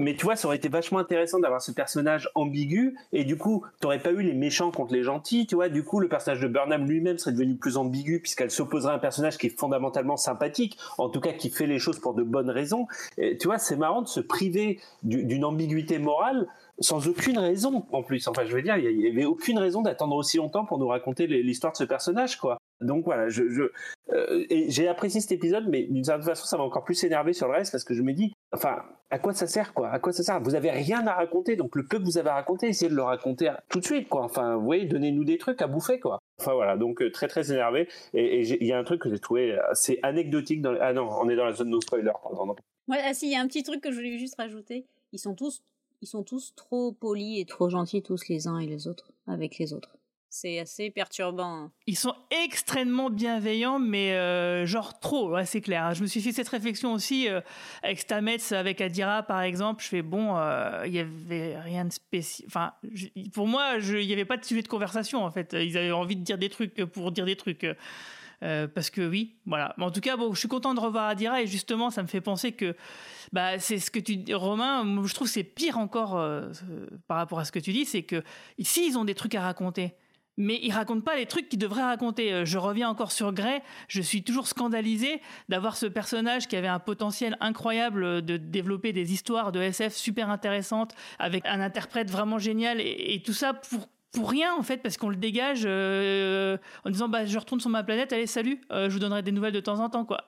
Mais tu vois, ça aurait été vachement intéressant d'avoir ce personnage ambigu, et du coup, t'aurais pas eu les méchants contre les gentils, tu vois. Du coup, le personnage de Burnham lui-même serait devenu plus ambigu, puisqu'elle s'opposerait à un personnage qui est fondamentalement sympathique, en tout cas qui fait les choses pour de bonnes raisons. Tu vois, c'est marrant de se priver du- d'une ambiguïté morale sans aucune raison, en plus. Enfin, je veux dire, il y avait aucune raison d'attendre aussi longtemps pour nous raconter l'histoire de ce personnage, quoi. Donc voilà, euh, j'ai apprécié cet épisode, mais d'une certaine façon, ça m'a encore plus énervé sur le reste parce que je me dis, enfin, à quoi ça sert, quoi? À quoi ça sert? Vous avez rien à raconter, donc le peu que vous avez à raconter, essayez de le raconter tout de suite, quoi. Enfin, vous voyez, donnez-nous des trucs à bouffer, quoi. Enfin voilà, donc euh, très très énervé. Et il y a un truc que j'ai trouvé assez anecdotique dans. Ah non, on est dans la zone no spoiler, pardon. non. Ah si, il y a un petit truc que je voulais juste rajouter. Ils sont tous, ils sont tous trop polis et trop gentils tous les uns et les autres avec les autres. C'est assez perturbant. hein. Ils sont extrêmement bienveillants, mais euh, genre trop, c'est clair. Je me suis fait cette réflexion aussi euh, avec Stamets, avec Adira par exemple. Je fais bon, euh, il y avait rien de spécial. Enfin, pour moi, il n'y avait pas de sujet de conversation en fait. Ils avaient envie de dire des trucs pour dire des trucs. Euh, parce que oui, voilà. Mais en tout cas, bon, je suis content de revoir Adira et justement, ça me fait penser que bah, c'est ce que tu dis, Romain. Je trouve c'est pire encore euh, par rapport à ce que tu dis, c'est que ici, ils ont des trucs à raconter. Mais ils racontent pas les trucs qu'ils devraient raconter. Euh, Je reviens encore sur Grey. Je suis toujours scandalisé d'avoir ce personnage qui avait un potentiel incroyable de développer des histoires de SF super intéressantes avec un interprète vraiment génial et, et tout ça pour pour rien en fait parce qu'on le dégage euh, en disant bah je retourne sur ma planète allez salut euh, je vous donnerai des nouvelles de temps en temps quoi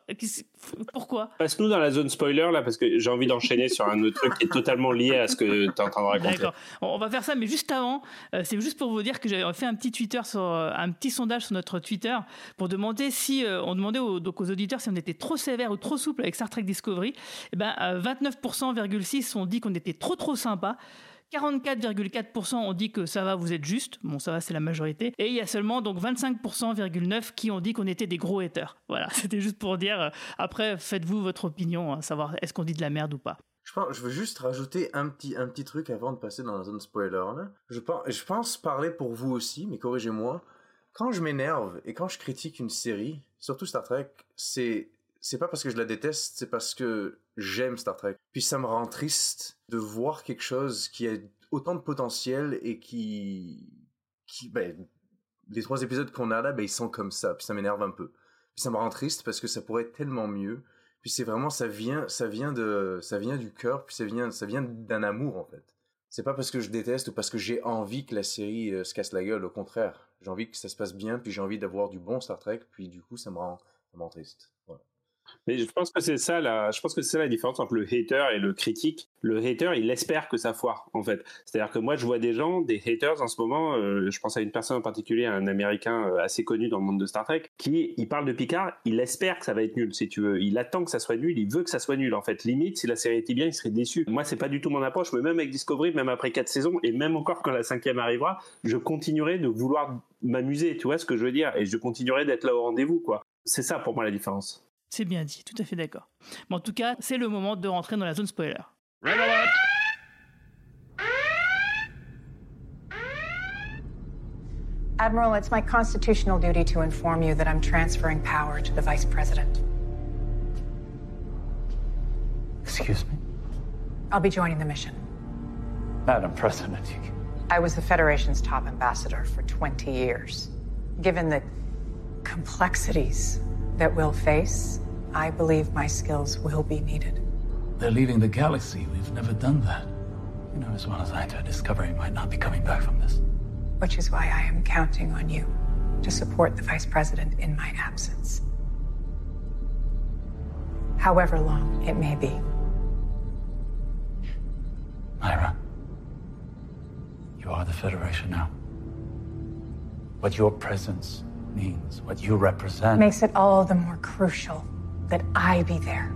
pourquoi? Passe-nous dans la zone spoiler là, parce que j'ai envie d'enchaîner sur un autre truc qui est totalement lié à ce que tu es en train de raconter. D'accord. On va faire ça, mais juste avant, euh, c'est juste pour vous dire que j'avais fait un petit Twitter sur un petit sondage sur notre Twitter pour demander si on demandait aux, donc aux auditeurs si on était trop sévère ou trop souple avec Star Trek Discovery. Et ben euh, 29,6 ont dit qu'on était trop trop sympa. 44,4% ont dit que ça va, vous êtes juste. Bon, ça va, c'est la majorité. Et il y a seulement donc 25,9% qui ont dit qu'on était des gros haters. Voilà, c'était juste pour dire. euh, Après, faites-vous votre opinion, hein, savoir est-ce qu'on dit de la merde ou pas. Je, pense, je veux juste rajouter un petit, un petit truc avant de passer dans la zone spoiler. Je pense parler pour vous aussi, mais corrigez-moi. Quand je m'énerve et quand je critique une série, surtout Star Trek, c'est c'est pas parce que je la déteste, c'est parce que j'aime Star Trek. Puis ça me rend triste de voir quelque chose qui a autant de potentiel et qui ben les trois épisodes qu'on a là, ben ils sont comme ça. Puis ça m'énerve un peu. Puis ça me rend triste parce que ça pourrait être tellement mieux. Puis c'est vraiment ça vient ça vient de ça vient du cœur puis ça vient ça vient d'un amour en fait. C'est pas parce que je déteste ou parce que j'ai envie que la série euh, se casse la gueule, au contraire. J'ai envie que ça se passe bien puis j'ai envie d'avoir du bon Star Trek puis du coup ça me rend ça me rend triste. Voilà. Mais je pense que c'est ça la, je pense que c'est la différence entre le hater et le critique. Le hater, il espère que ça foire, en fait. C'est-à-dire que moi, je vois des gens, des haters en ce moment. euh, je pense à une personne en particulier, un Américain euh, assez connu dans le monde de Star Trek, qui, il parle de Picard, il espère que ça va être nul, si tu veux. Il attend que ça soit nul, il veut que ça soit nul. En fait, limite, si la série était bien, il serait déçu. Moi, c'est pas du tout mon approche. Mais même avec Discovery, même après quatre saisons, et même encore quand la cinquième arrivera, je continuerai de vouloir m'amuser. Tu vois ce que je veux dire Et je continuerai d'être là au rendez-vous, quoi. C'est ça pour moi la différence. C'est bien dit, tout à fait d'accord. Mais en tout cas, c'est le moment de rentrer dans la zone spoiler. Admiral, it's my constitutional duty to inform you that I'm transferring power to the Vice President. Excuse me? I'll be joining the mission. Madam President, you... I was the Federation's top ambassador for 20 years. Given the complexities that we'll face, I believe my skills will be needed. They're leaving the galaxy. We've never done that. You know as well as I do, Discovery might not be coming back from this. which is why I am counting on you to support the Vice President in my absence. However long it may be. Myra, you are the Federation now. But your presence means, what you represent. Makes it all the more crucial that I be there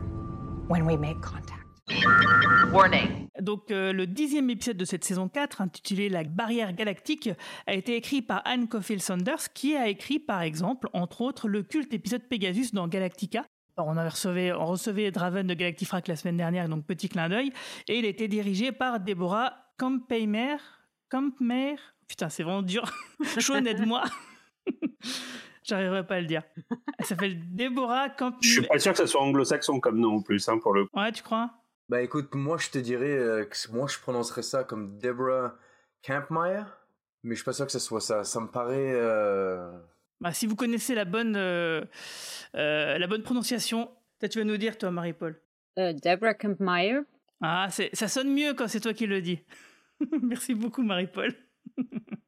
when we make contact. Warning. Donc euh, le dixième épisode de cette saison 4, intitulé La barrière galactique, a été écrit par Anne Caulfield Saunders, qui a écrit par exemple, entre autres, le culte épisode Pegasus dans Galactica. Alors, on, avait recevait, on recevait Draven de Galactifrac la semaine dernière, donc petit clin d'œil, et il était dirigé par Deborah Kampmeier. Kampmeier Putain, c'est vraiment dur. Sean, aide-moi. J'arriverai pas à le dire. Elle s'appelle Deborah Kampmeier. Je suis pas sûr que ça soit anglo-saxon comme nom en plus, hein, pour le coup. Ouais, tu crois? Bah écoute, moi je te dirais euh, que moi je prononcerais ça comme Deborah Campmeyer, mais je suis pas sûr que ce soit ça. Ça me paraît. euh, Bah, si vous connaissez la bonne, euh, euh, la bonne prononciation, peut-être tu vas nous dire, toi, Marie-Paul. Deborah Kampmeyer. Ah, c'est- ça sonne mieux quand c'est toi qui le dis. Merci beaucoup, Marie-Paul.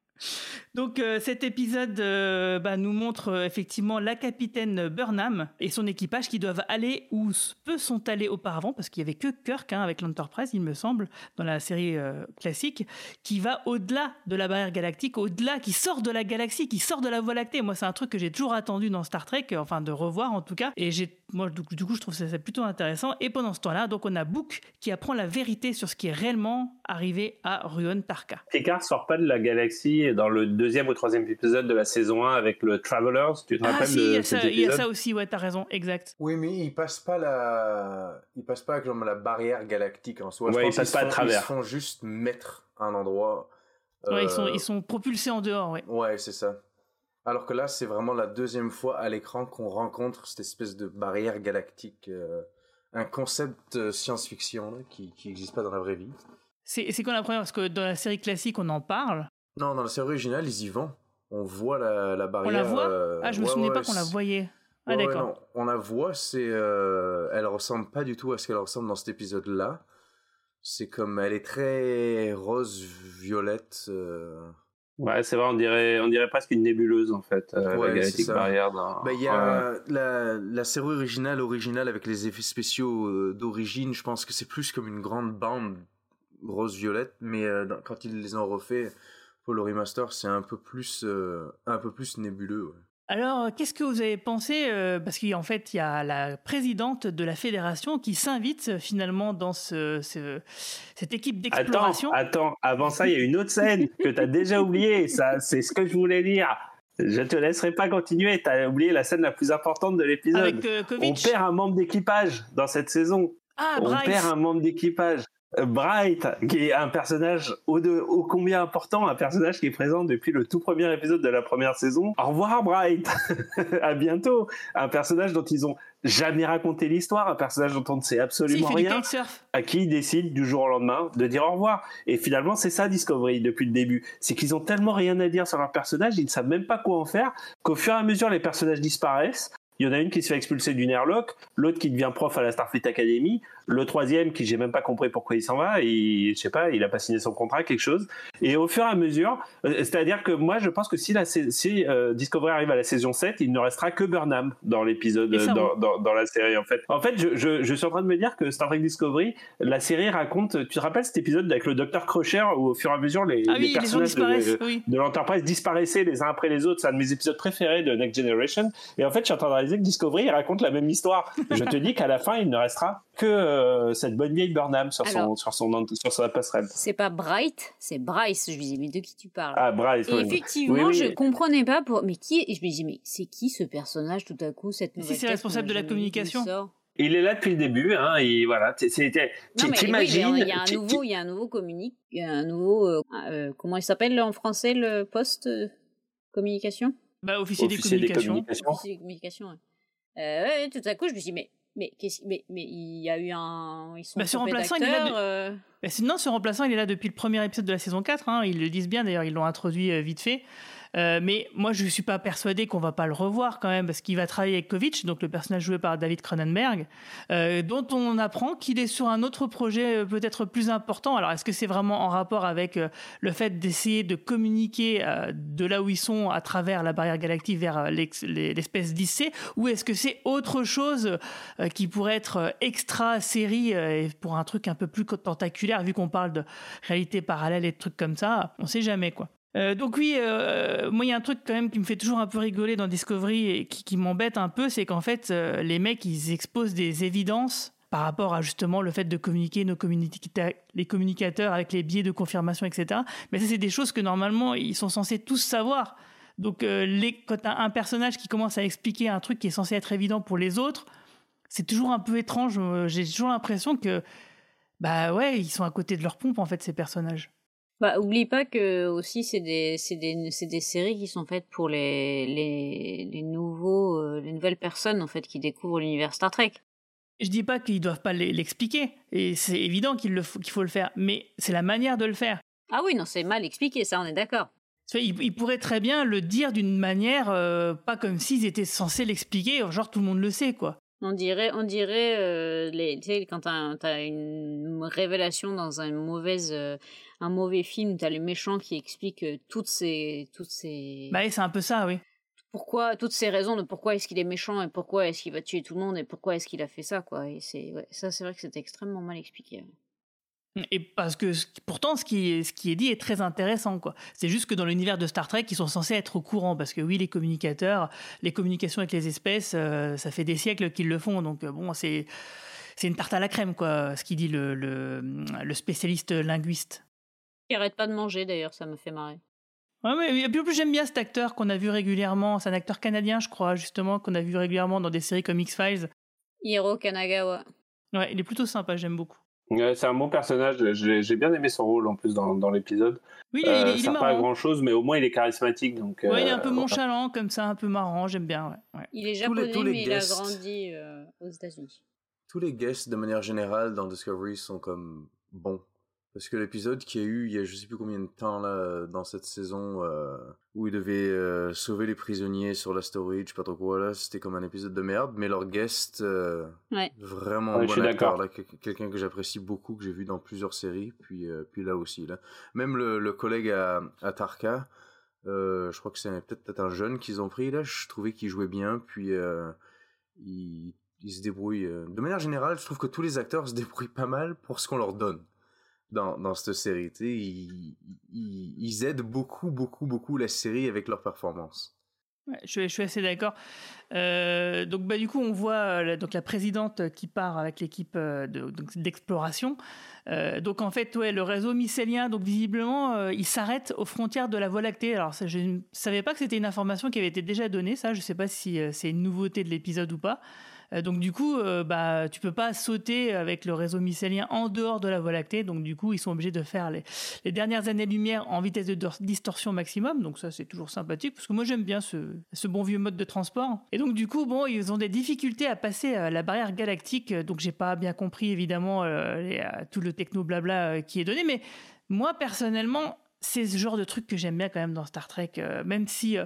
Donc euh, cet épisode euh, bah, nous montre euh, effectivement la capitaine Burnham et son équipage qui doivent aller où peu sont allés auparavant parce qu'il y avait que Kirk hein, avec l'Enterprise il me semble dans la série classique qui va au-delà de la barrière galactique au-delà qui sort de la galaxie qui sort de la Voie lactée. Moi c'est un truc que j'ai toujours attendu dans Star Trek enfin de revoir en tout cas. Et j'ai moi du, du coup je trouve ça, ça plutôt intéressant et pendant ce temps-là donc on a Book qui apprend la vérité sur ce qui est réellement arrivé à Ruon Tarka Picard sort pas de la galaxie dans le deuxième ou troisième épisode de la saison 1 avec le Travelers. Tu te Ah rappelles si, de il y, a cet ça, il y a ça aussi, ouais, t'as raison, exact. Oui, mais il passe pas la, il passe pas comme la barrière galactique en soi. Je Ouais, pense il passe pas à travers. Ils font juste mettre à un endroit. Ouais, ils, sont, euh, ils sont propulsés en dehors, ouais. Ouais, c'est ça. Alors que là, c'est vraiment la deuxième fois à l'écran qu'on rencontre cette espèce de barrière galactique, euh, un concept euh, science-fiction qui n'existe pas dans la vraie vie. C'est quand la première? Parce que dans la série classique, on en parle. Non, dans la série originale, ils y vont. On voit la, la On barrière. la voit? euh, Ah, je me ouais, souvenais ouais, pas qu'on la voyait. Ah, Ouais, d'accord. on la voit, c'est, euh, elle ressemble pas du tout à ce qu'elle ressemble dans cet épisode-là. C'est comme, elle est très rose violette. euh, Ouais, c'est vrai, on dirait, on dirait presque une nébuleuse en fait, euh, Ouais, la Galactic. Barrière. Bah, il y a la, la série originale, originale avec les effets spéciaux euh, d'origine. Je pense que c'est plus comme une grande bande rose-violette, mais euh, dans- quand ils les ont refait pour le remaster, c'est un peu plus, euh, un peu plus nébuleux. ouais. Alors, qu'est-ce que vous avez pensé euh, Parce qu'en fait, il y a la présidente de la fédération qui s'invite euh, finalement dans ce, ce- cette équipe Attends, d'exploration. attends, avant ça, il y a une autre scène que tu as déjà oubliée. Ça, c'est ce que je voulais dire. Je te laisserai pas continuer. Tu as oublié la scène la plus importante de l'épisode. Avec euh, On perd un membre d'équipage dans cette saison. Ah, On Bryce. perd un membre d'équipage. Bright, qui est un personnage ô, de, ô combien important, un personnage qui est présent depuis le tout premier épisode de la première saison. Au revoir Bright, à bientôt. Un personnage dont ils ont jamais raconté l'histoire, un personnage dont on ne sait absolument rien, à qui ils décident du jour au lendemain de dire au revoir. Et finalement, c'est ça Discovery depuis le début. C'est qu'ils ont tellement rien à dire sur leur personnage, ils ne savent même pas quoi en faire, qu'au fur et à mesure, les personnages disparaissent. Il y en a une qui se fait expulser d'une airlock, l'autre qui devient prof à la Starfleet Academy, le troisième qui j'ai même pas compris pourquoi il s'en va, et je sais pas, il a pas signé son contrat, quelque chose. Et au fur et à mesure, euh, c'est-à-dire que moi je pense que si, la, si euh, Discovery arrive à la saison 7, il ne restera que Burnham dans l'épisode, euh, dans, dans, dans la série en fait. En fait, je, je, je suis en train de me dire que Star Trek Discovery, la série raconte, tu te rappelles cet épisode avec le docteur Crusher où au fur et à mesure les, Ah oui, les personnages de, oui. de l'Enterprise disparaissaient les uns après les autres. C'est un de mes épisodes préférés de Next Generation. Et en fait, je suis en train de réaliser que Discovery il raconte la même histoire. Je te dis qu'à la fin, il ne restera que euh, cette bonne vieille Burnham sur son, sur son, sur sa passerelle. C'est pas Bright, c'est Bryce. Je me disais, mais de qui tu parles Ah, Bryce. Et oui. effectivement, Oui, oui. je comprenais pas pour. Mais qui Et je me disais, mais c'est qui ce personnage tout à coup cette Si, c'est responsable de a la communication. Il est là depuis le début, hein, et voilà. C'était, Non, mais oui, t'imagines. il y a un nouveau, il y a un nouveau communique, il y a un nouveau, euh, euh, comment il s'appelle en français le poste euh, communication? Bah, officier, Officier des des communications. communications. Officier de communication. Ouais. Euh, ouais, tout à coup, je me suis dit, mais, mais, mais, mais il y a eu un, ils sont Bah, ce remplaçant, il est là de- euh, Bah, ce remplaçant, il est là depuis le premier épisode de la saison 4. hein, ils le disent bien, d'ailleurs, ils l'ont introduit euh, vite fait. Euh, mais moi, je ne suis pas persuadé qu'on va pas le revoir quand même, parce qu'il va travailler avec Kovic, donc le personnage joué par David Cronenberg, euh, dont on apprend qu'il est sur un autre projet euh, peut-être plus important. Alors, est-ce que c'est vraiment en rapport avec euh, le fait d'essayer de communiquer de là où ils sont à travers la barrière galactique vers l'espèce d'IC, ou est-ce que c'est autre chose qui pourrait être extra série et pour un truc un peu plus tentaculaire, vu qu'on parle de réalité parallèle et de trucs comme ça, on sait jamais quoi. Euh, donc oui, euh, moi il y a un truc quand même qui me fait toujours un peu rigoler dans Discovery et qui, m'embête un peu, c'est qu'en fait euh, les mecs ils exposent des évidences par rapport à justement le fait de communiquer nos communica- les communicateurs avec les biais de confirmation, etc. Mais ça c'est des choses que normalement ils sont censés tous savoir. Donc les, quand t'as un personnage qui commence à expliquer un truc qui est censé être évident pour les autres, c'est toujours un peu étrange. J'ai toujours l'impression que bah ouais, ils sont à côté de leur pompe en fait ces personnages. Bah, oublie pas que aussi c'est des c'est des c'est des séries qui sont faites pour les les les nouveaux euh, les nouvelles personnes en fait qui découvrent l'univers Star Trek. Je dis pas qu'ils doivent pas l'e- l'expliquer, et c'est évident qu'il le faut, qu'il faut le faire, mais c'est la manière de le faire. Ah oui, non, c'est mal expliqué, ça, on est d'accord. Ils, ils pourraient très bien le dire d'une manière euh, pas comme s'ils étaient censés l'expliquer, genre tout le monde le sait quoi. On dirait, on dirait, euh, les, tu sais, quand t'as, t'as une révélation dans un mauvaise, euh, un mauvais film, t'as le méchant qui explique euh, toutes ces, toutes ces, Bah oui, c'est un peu ça, oui. pourquoi, toutes ces raisons de pourquoi est-ce qu'il est méchant et pourquoi est-ce qu'il va tuer tout le monde et pourquoi est-ce qu'il a fait ça, quoi. Et c'est, ouais, ça, c'est vrai que c'est extrêmement mal expliqué. Et parce que pourtant, ce qui, est, ce qui est dit est très intéressant. quoi. C'est juste que dans l'univers de Star Trek, ils sont censés être au courant. Parce que oui, les communicateurs, les communications avec les espèces, euh, ça fait des siècles qu'ils le font. Donc euh, bon, c'est c'est une tarte à la crème, quoi, ce qu'il dit le, le, le spécialiste linguiste. Il arrête pas de manger, d'ailleurs, ça me fait marrer. Ouais, mais et puis en plus, j'aime bien cet acteur qu'on a vu régulièrement. C'est un acteur canadien, je crois, justement, qu'on a vu régulièrement dans des séries comme X-Files. Hiro Kanagawa. Ouais, il est plutôt sympa, j'aime beaucoup. Ouais, c'est un bon personnage. J'ai bien aimé son rôle en plus dans, dans l'épisode. Oui, il est, il Euh, il est sert pas à grand chose, mais au moins il est charismatique. Donc, Ouais, il est euh, un peu voilà. nonchalant, comme ça, un peu marrant, j'aime bien. Ouais. ouais. Il est Tous les- japonais, tous les mais guests. il a grandi euh, aux États-Unis. Tous les guests de manière générale dans Discovery sont comme bons. Parce que l'épisode qu'il y a eu il y a je sais plus combien de temps là dans cette saison euh, où ils devaient euh, sauver les prisonniers sur l'astéroïde, je sais pas trop quoi là, c'était comme un épisode de merde, mais leur guest euh, Ouais. vraiment Ouais, bon suis acteur d'accord. là, quel- quelqu'un que j'apprécie beaucoup que j'ai vu dans plusieurs séries, puis euh, puis là aussi là. Même le, le collègue à, à Tarka, euh, je crois que c'est peut-être un jeune qu'ils ont pris là, je trouvais qu'il jouait bien, puis euh, il, il se débrouille. De manière générale, je trouve que tous les acteurs se débrouillent pas mal pour ce qu'on leur donne dans, cette série. Ils, ils, ils aident beaucoup, beaucoup, beaucoup la série avec leur performance. Ouais, je, suis- assez d'accord. Euh, donc, bah, du coup, on voit euh, donc, la présidente qui part avec l'équipe euh, d'exploration. Donc, en fait, ouais, le réseau mycélien, donc visiblement, il s'arrête aux frontières de la Voie lactée. Alors, je ne savais pas que c'était une information qui avait été déjà donnée. Ça, je ne sais pas si c'est une nouveauté de l'épisode ou pas. Euh, donc, du coup, euh, bah, tu peux pas sauter avec le réseau mycélien en dehors de la Voie lactée. Donc, du coup, ils sont obligés de faire les, dernières années-lumière en vitesse de distorsion maximum. Donc ça, c'est toujours sympathique parce que moi, j'aime bien ce, bon vieux mode de transport. Et donc, du coup, bon, ils ont des difficultés à passer euh, la barrière galactique. Donc, j'ai pas bien compris, évidemment, tout le techno blabla qui est donné. Mais moi, personnellement, c'est ce genre de truc que j'aime bien quand même dans Star Trek, euh, même si euh,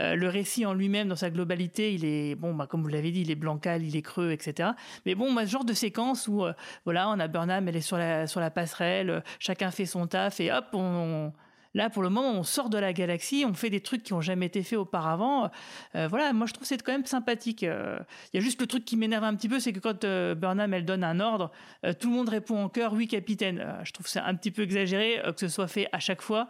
euh, le récit en lui-même, dans sa globalité, il est, bon, bah, comme vous l'avez dit, il est blancal, il est creux, etc. Mais bon, moi, ce genre de séquence où, voilà, on a Burnham, elle est sur la, sur la passerelle, chacun fait son taf, et hop, on- là, pour le moment, on sort de la galaxie, on fait des trucs qui ont jamais été faits auparavant. Euh, voilà, moi, je trouve c'est quand même sympathique. Euh, Il y a juste le truc qui m'énerve un petit peu, c'est que quand euh, Burnham, elle donne un ordre, tout le monde répond en chœur, oui, capitaine. Je trouve c'est un petit peu exagéré que ce soit fait à chaque fois.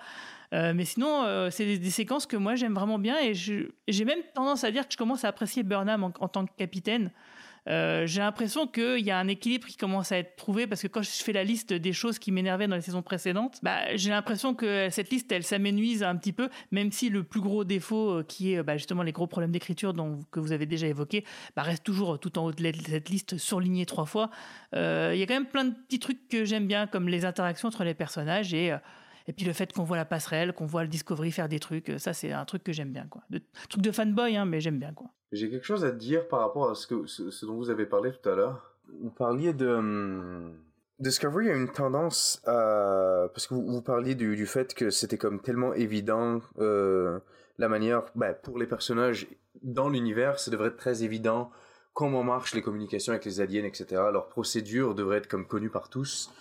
Mais sinon, c'est des, séquences que moi j'aime vraiment bien et j'ai même tendance à dire que je commence à apprécier Burnham en tant que capitaine. Euh, j'ai l'impression qu'il y a un équilibre qui commence à être trouvé parce que quand je fais la liste des choses qui m'énervaient dans les saisons précédentes, bah, j'ai l'impression que cette liste elle s'amenuise un petit peu, même si le plus gros défaut euh, qui est bah, justement les gros problèmes d'écriture que vous avez déjà évoqué bah, reste toujours tout en haut de cette liste surlignée trois fois. Euh, Il y a quand même plein de petits trucs que j'aime bien comme les interactions entre les personnages et et puis le fait qu'on voit la passerelle, qu'on voit le Discovery faire des trucs, euh, ça c'est un truc que j'aime bien quoi. De, truc de fanboy hein, mais j'aime bien quoi. J'ai quelque chose à te dire par rapport à ce, que, ce, ce dont vous avez parlé tout à l'heure. Vous parliez de... hum, Discovery a une tendance à... Parce que vous, vous parliez du, du fait que c'était comme tellement évident euh, la manière... Ben, pour les personnages dans l'univers, ça devrait être très évident comment marchent les communications avec les aliens, etc. Leur procédure devrait être comme connue par tous.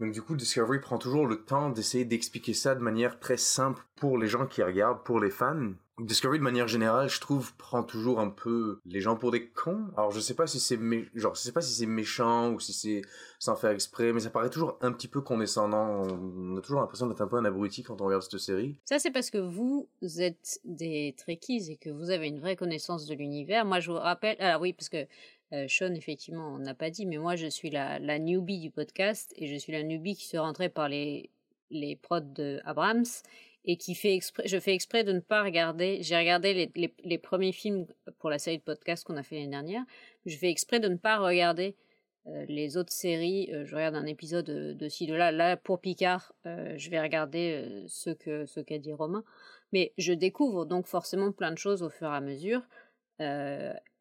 Donc du coup, Discovery prend toujours le temps d'essayer d'expliquer ça de manière très simple pour les gens qui regardent, pour les fans. Discovery, de manière générale, je trouve, prend toujours un peu les gens pour des cons. Alors je sais pas si c'est genre, je sais pas si c'est méchant ou si c'est sans faire exprès, mais ça paraît toujours un petit peu condescendant. On a toujours l'impression d'être un peu un abruti quand on regarde cette série. Ça, c'est parce que vous êtes des Trekkies et que vous avez une vraie connaissance de l'univers. Moi, je vous rappelle. Alors, oui, parce que euh, Sean, effectivement, on n'a pas dit, mais moi, je suis la, la newbie du podcast et je suis la newbie qui se rentrait par les, les prods de Abrams et qui fait exprès. Je fais exprès de ne pas regarder. J'ai regardé les, les, les premiers films pour la série de podcast qu'on a fait l'année dernière. Je fais exprès de ne pas regarder euh, les autres séries, euh, je regarde un épisode de, ci, de là. Là, pour Picard, euh, je vais regarder ce que ce qu'a dit Romain. Mais je découvre donc forcément plein de choses au fur et à mesure.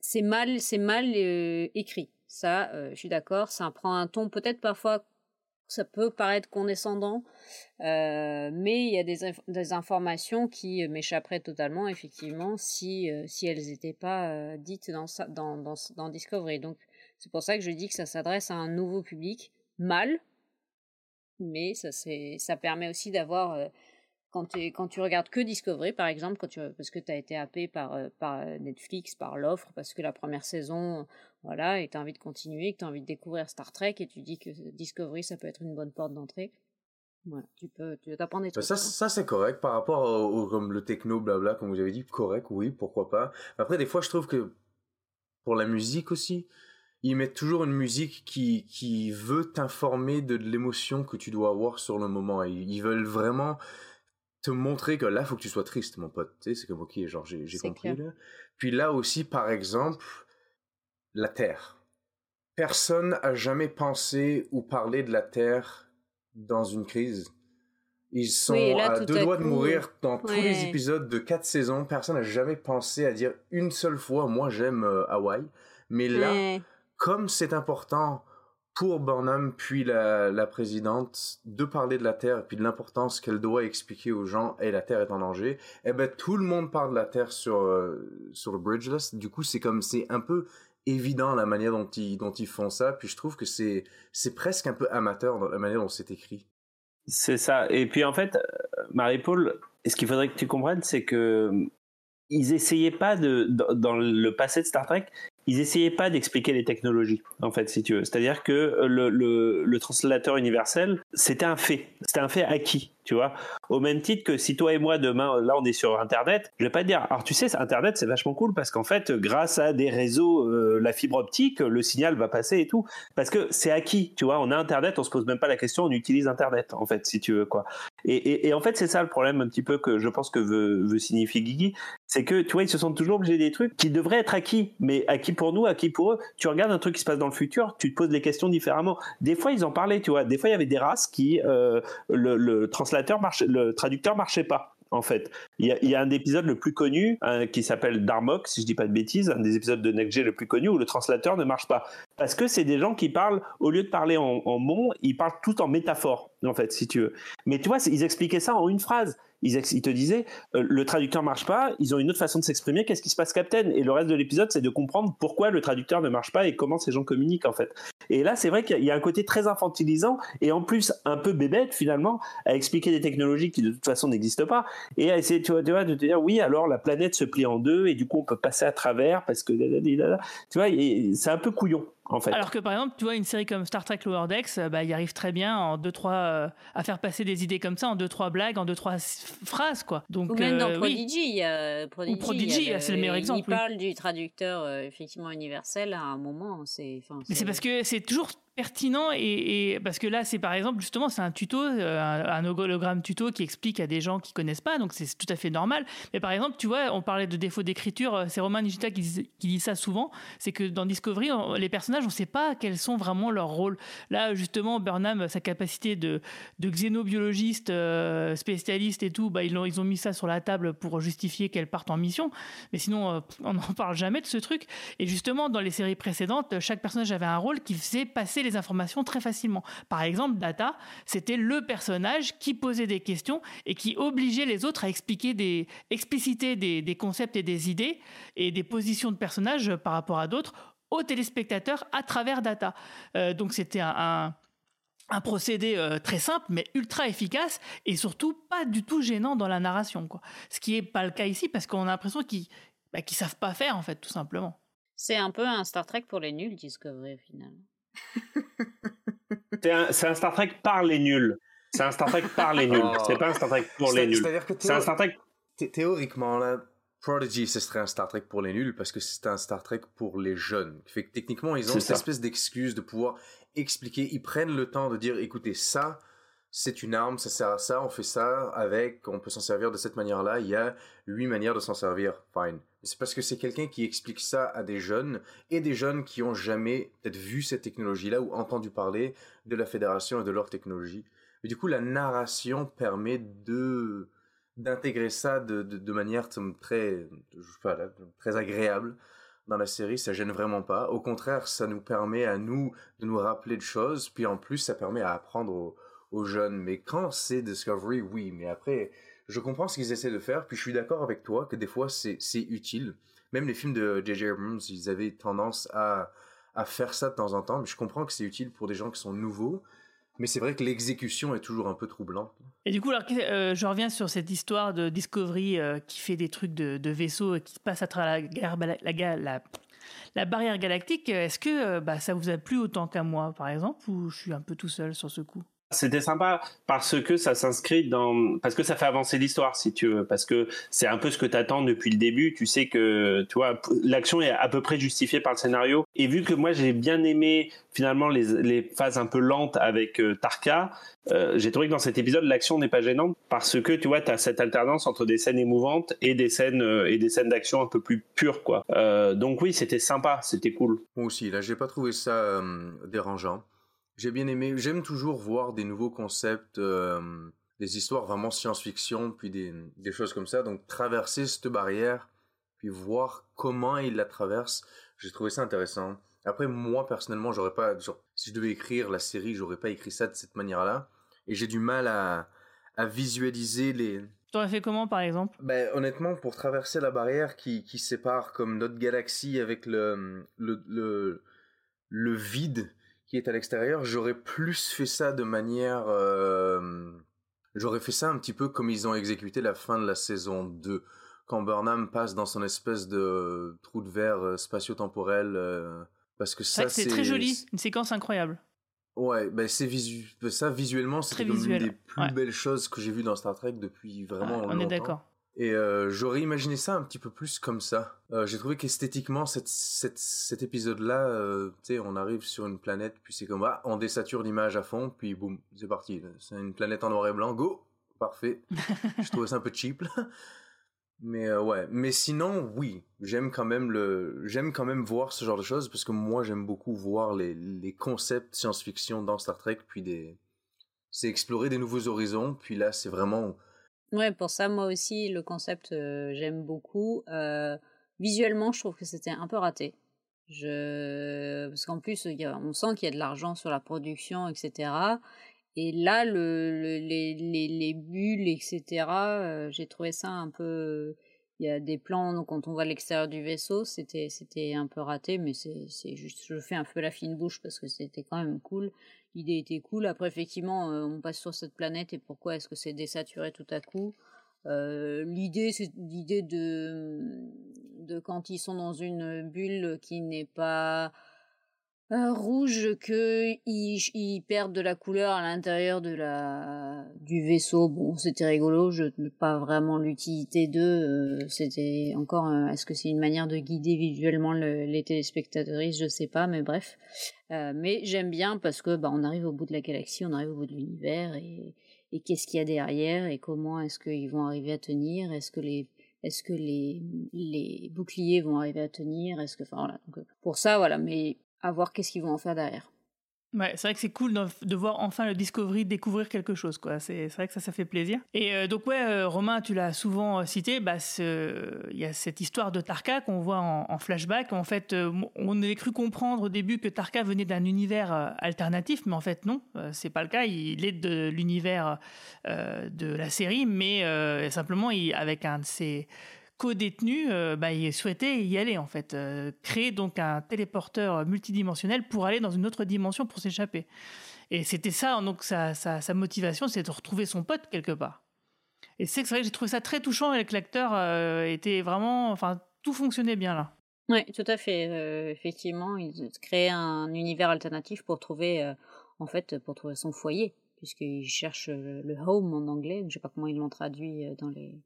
C'est mal, c'est mal euh, écrit. Ça, euh, je suis d'accord. Ça prend un ton peut-être parfois. Ça peut paraître condescendant, euh, mais il y a des, inf- des informations qui m'échapperaient totalement, effectivement, si, si elles n'étaient pas dites dans, dans, dans, Discovery. Donc, c'est pour ça que je dis que ça s'adresse à un nouveau public, mal, mais ça, ça permet aussi d'avoir, quand, tu regardes que Discovery, par exemple, quand tu, parce que tu as été happé par, euh, par Netflix, par l'offre, parce que la première saison, voilà, et tu as envie de continuer, que tu as envie de découvrir Star Trek, et tu dis que Discovery, ça peut être une bonne porte d'entrée. Voilà, tu peux, tu t'apprendre des Ben, trucs. ça, hein. ça c'est correct par rapport au, au- comme le techno blabla comme vous avez dit correct oui pourquoi pas après des fois je trouve que pour la musique aussi ils mettent toujours une musique qui qui veut t'informer de l'émotion que tu dois avoir sur le moment ils, ils veulent vraiment te montrer que là faut que tu sois triste mon pote tu sais c'est comme ok genre j'ai compris là puis là aussi par exemple la terre personne a jamais pensé ou parlé de la Terre dans une crise. Ils sont Oui, là, à deux à doigts de mourir dans tous les épisodes de quatre saisons. Personne n'a jamais pensé à dire une seule fois, moi j'aime euh, Hawaï. Mais là, Ouais. comme c'est important pour Burnham puis la, présidente de parler de la Terre puis de l'importance qu'elle doit expliquer aux gens et la Terre est en danger, eh ben tout le monde parle de la Terre sur euh, sur le Bridgeless. Du coup, c'est comme c'est un peu évident la manière dont ils dont ils font ça. Puis je trouve que c'est c'est presque un peu amateur dans la manière dont c'est écrit. C'est ça. Et puis en fait, Marie-Paul, ce qu'il faudrait que tu comprennes, c'est que ils essayaient pas de dans le passé de Star Trek, ils essayaient pas d'expliquer les technologies, en fait, si tu veux. C'est-à-dire que le, le, le translateur universel, c'était un fait, c'était un fait acquis, tu vois. Au même titre que si toi et moi demain, là, on est sur Internet, je vais pas te dire. Alors tu sais, Internet, c'est vachement cool parce qu'en fait, grâce à des réseaux, euh, la fibre optique, le signal va passer et tout, parce que c'est acquis, tu vois. On a Internet, on se pose même pas la question, on utilise Internet, en fait, si tu veux quoi. Et, en fait, c'est ça le problème un petit peu que je pense que veut, signifier Guigui, c'est que tu vois, ils se sentent toujours obligés des trucs qui devraient être acquis, mais acquis pour nous, acquis pour eux. Tu regardes un truc qui se passe dans le futur, tu te poses les questions différemment. Des fois, ils en parlaient, tu vois. Des fois, il y avait des races qui euh, le, le translateur marchait, le traducteur marchait pas. En fait, il y a, un épisode le plus connu hein, qui s'appelle Darmok, si je dis pas de bêtises, un des épisodes de Next le plus connu où le translateur ne marche pas parce que c'est des gens qui parlent au lieu de parler en, en mots, ils parlent tout en métaphore en fait, si tu veux. Mais tu vois, ils expliquaient ça en une phrase. Ils, te disaient, euh, le traducteur marche pas, ils ont une autre façon de s'exprimer, qu'est-ce qui se passe, Captain? Et le reste de l'épisode, c'est de comprendre pourquoi le traducteur ne marche pas et comment ces gens communiquent, en fait. Et là, c'est vrai qu'il y a- un côté très infantilisant et en plus un peu bébête, finalement, à expliquer des technologies qui de toute façon n'existent pas et à essayer, tu vois, de te dire, oui, alors la planète se plie en deux et du coup, on peut passer à travers parce que. Tu vois, c'est un peu couillon, en fait. Alors que par exemple, tu vois, une série comme Star Trek Lower Decks, euh, bah, il arrive très bien en deux trois euh, à faire passer des idées comme ça en deux trois blagues, en deux trois phrases quoi. Donc Ou même dans euh, oui. Prodigy, il y a Prodigy, Prodigy, c'est le meilleur exemple, Il oui. parle du traducteur euh, effectivement universel à un moment. C'est. Mais c'est parce que c'est toujours pertinent et, parce que là c'est par exemple justement c'est un tuto euh, un, un hologramme tuto qui explique à des gens qui connaissent pas donc c'est tout à fait normal. Mais par exemple tu vois on parlait de défaut d'écriture euh, c'est Romain Nigita qui, dit- ça souvent c'est que dans Discovery les personnages on sait pas quels sont vraiment leurs rôles. Là justement Burnham sa capacité de, xénobiologiste euh, spécialiste et tout bah ils ont, ils ont mis ça sur la table pour justifier qu'elle parte en mission. Mais sinon on n'en parle jamais de ce truc. Et justement dans les séries précédentes chaque personnage avait un rôle qui faisait passer les informations très facilement par exemple Data c'était le personnage qui posait des questions et qui obligeait les autres à expliquer des expliciter des, concepts et des idées et des positions de personnages par rapport à d'autres aux téléspectateurs à travers Data Euh, donc c'était un, procédé euh, très simple mais ultra efficace et surtout pas du tout gênant dans la narration quoi. Ce qui est pas le cas ici parce qu'on a l'impression qu'ils bah, savent pas faire en fait tout simplement. C'est un peu un Star Trek pour les nuls, Discovery, au final. C'est un, Star Trek par les nuls. C'est un Star Trek par les nuls. Oh. C'est pas un Star Trek pour les nuls. C'est un Star Trek. thé- théoriquement, là, Prodigy, ce serait un Star Trek pour les nuls parce que c'est un Star Trek pour les jeunes. Fait que techniquement, ils ont cette ça. espèce d'excuse de pouvoir expliquer. Ils prennent le temps de dire, écoutez, ça, c'est une arme, ça sert à ça, on fait ça avec, on peut s'en servir de cette manière-là. Il y a huit manières de s'en servir. Fine. C'est parce que c'est quelqu'un qui explique ça à des jeunes et des jeunes qui ont jamais peut-être vu cette technologie-là ou entendu parler de la fédération et de leur technologie. Mais du coup, la narration permet de d'intégrer ça de, de, manière très très agréable dans la série ça gêne vraiment pas au contraire ça nous permet à nous de nous rappeler de choses puis en plus ça permet à apprendre aux, aux jeunes mais quand c'est Discovery oui mais après je comprends ce qu'ils essaient de faire puis je suis d'accord avec toi que des fois c'est utile même les films de J.J. Abrams ils avaient tendance à à faire ça de temps en temps mais je comprends que c'est utile pour des gens qui sont nouveaux mais c'est vrai que l'exécution est toujours un peu troublante Et du coup, alors, euh, je reviens sur cette histoire de Discovery euh, qui fait des trucs de, de vaisseau et qui passe à travers la, la, la barrière galactique. Est-ce que euh, bah, ça vous a plu autant qu'à moi, par exemple, ou je suis un peu tout seul sur ce coup? C'était sympa parce que ça s'inscrit dans, parce que ça fait avancer l'histoire, si tu veux, parce que c'est un peu ce que t'attends depuis le début. Tu sais que, tu vois, l'action est à peu près justifiée par le scénario. Et vu que moi j'ai bien aimé finalement les, phases un peu lentes avec euh, Tarka, euh, j'ai trouvé que dans cet épisode l'action n'est pas gênante parce que tu vois t'as cette alternance entre des scènes émouvantes et des scènes euh, et des scènes d'action un peu plus pures quoi. Donc oui c'était sympa, c'était cool. Moi aussi là j'ai pas trouvé ça dérangeant. J'ai bien aimé. J'aime toujours voir des nouveaux concepts, euh, des histoires vraiment science-fiction, puis des, des choses comme ça. Donc traverser cette barrière, puis voir comment il la traverse, j'ai trouvé ça intéressant. Après, moi personnellement, j'aurais pas, genre, si je devais écrire la série, j'aurais pas écrit ça de cette manière-là. Et j'ai du mal à, à visualiser les. T'aurais fait comment par exemple? Ben honnêtement, pour traverser la barrière qui, qui sépare comme notre galaxie avec le le le, le vide qui est à l'extérieur, j'aurais plus fait ça de manière. euh, j'aurais fait ça un petit peu comme ils ont exécuté la fin de la saison 2. Quand Burnham passe dans son espèce de trou de verre euh, spatio-temporel. euh, parce que C'est ça, c'est très joli, une séquence incroyable. Ouais, ben c'est visu... ça visuellement, c'est l'une des plus ouais. belles choses que j'ai vues dans Star Trek depuis vraiment Ouais, longtemps. on est d'accord. Et euh, j'aurais imaginé ça un petit peu plus comme ça. Euh, j'ai trouvé qu'esthétiquement, cette, cette, cet épisode-là, euh, tu sais, on arrive sur une planète, puis c'est comme, ah, on désature l'image à fond, puis boum, c'est parti. C'est une planète en noir et blanc, go Parfait. Je trouvais ça un peu cheap, là. Mais ouais, mais sinon, oui, j'aime quand même le, j'aime quand même voir ce genre de choses parce que moi j'aime beaucoup voir les, les concepts science-fiction dans Star Trek, puis des, c'est explorer des nouveaux horizons, puis là c'est vraiment, Ouais, pour ça, moi aussi, le concept, euh, j'aime beaucoup. Euh, visuellement, je trouve que c'était un peu raté. Je... Parce qu'en plus, on sent qu'il y a de l'argent sur la production, etc. Et là, le, le- les, les, les bulles, etc., euh, j'ai trouvé ça un peu... Il y a des plans, donc quand on voit l'extérieur du vaisseau, c'était un peu raté, mais c'est juste, je fais un peu la fine bouche parce que c'était quand même cool. L'idée était cool. Après, effectivement, euh, on passe sur cette planète et pourquoi est-ce que c'est désaturé tout à coup Euh, L'idée, c'est l'idée de, de quand ils sont dans une bulle qui n'est pas euh, rouge, que ils, ils perdent de la couleur à l'intérieur de la du vaisseau. Bon, c'était rigolo. Je pas vraiment l'utilité d'eux. euh, c'était encore. Est-ce que c'est une manière de guider visuellement le- les téléspectatrices? Je sais pas, mais bref. Euh, mais j'aime bien parce que bah, on arrive au bout de la galaxie, on arrive au bout de l'univers et, et qu'est-ce qu'il y a derrière et comment est-ce qu'ils vont arriver à tenir? Est-ce que les est-ce que les, les boucliers vont arriver à tenir? Est-ce que enfin voilà. Euh, pour ça voilà, mais à voir qu'est-ce qu'ils vont en faire derrière. Ouais, c'est vrai que c'est cool de, voir enfin le Discovery découvrir quelque chose, quoi. C'est vrai que ça, ça fait plaisir. Et euh, donc, ouais, euh, Romain, tu l'as souvent euh, cité, bah, il y a cette histoire de Tarka qu'on voit en, flashback. En fait, on avait cru comprendre au début que Tarka venait d'un univers alternatif, mais en fait, non, c'est pas le cas. Il est de l'univers de la série, mais simplement, avec un de ses co-détenu, euh, bah, il souhaitait y aller en fait, euh, créer donc un téléporteur multidimensionnel pour aller dans une autre dimension pour s'échapper. Et c'était ça, donc sa, sa, motivation, c'est de retrouver son pote quelque part. Et c'est que vrai que j'ai trouvé ça très touchant avec l'acteur euh, était vraiment, enfin tout fonctionnait bien là. Oui, tout à fait. Euh, effectivement, ils créent un univers alternatif pour trouver, en fait, pour trouver son foyer, puisqu'ils cherchent le, home en anglais. Je sais pas comment ils l'ont traduit dans les.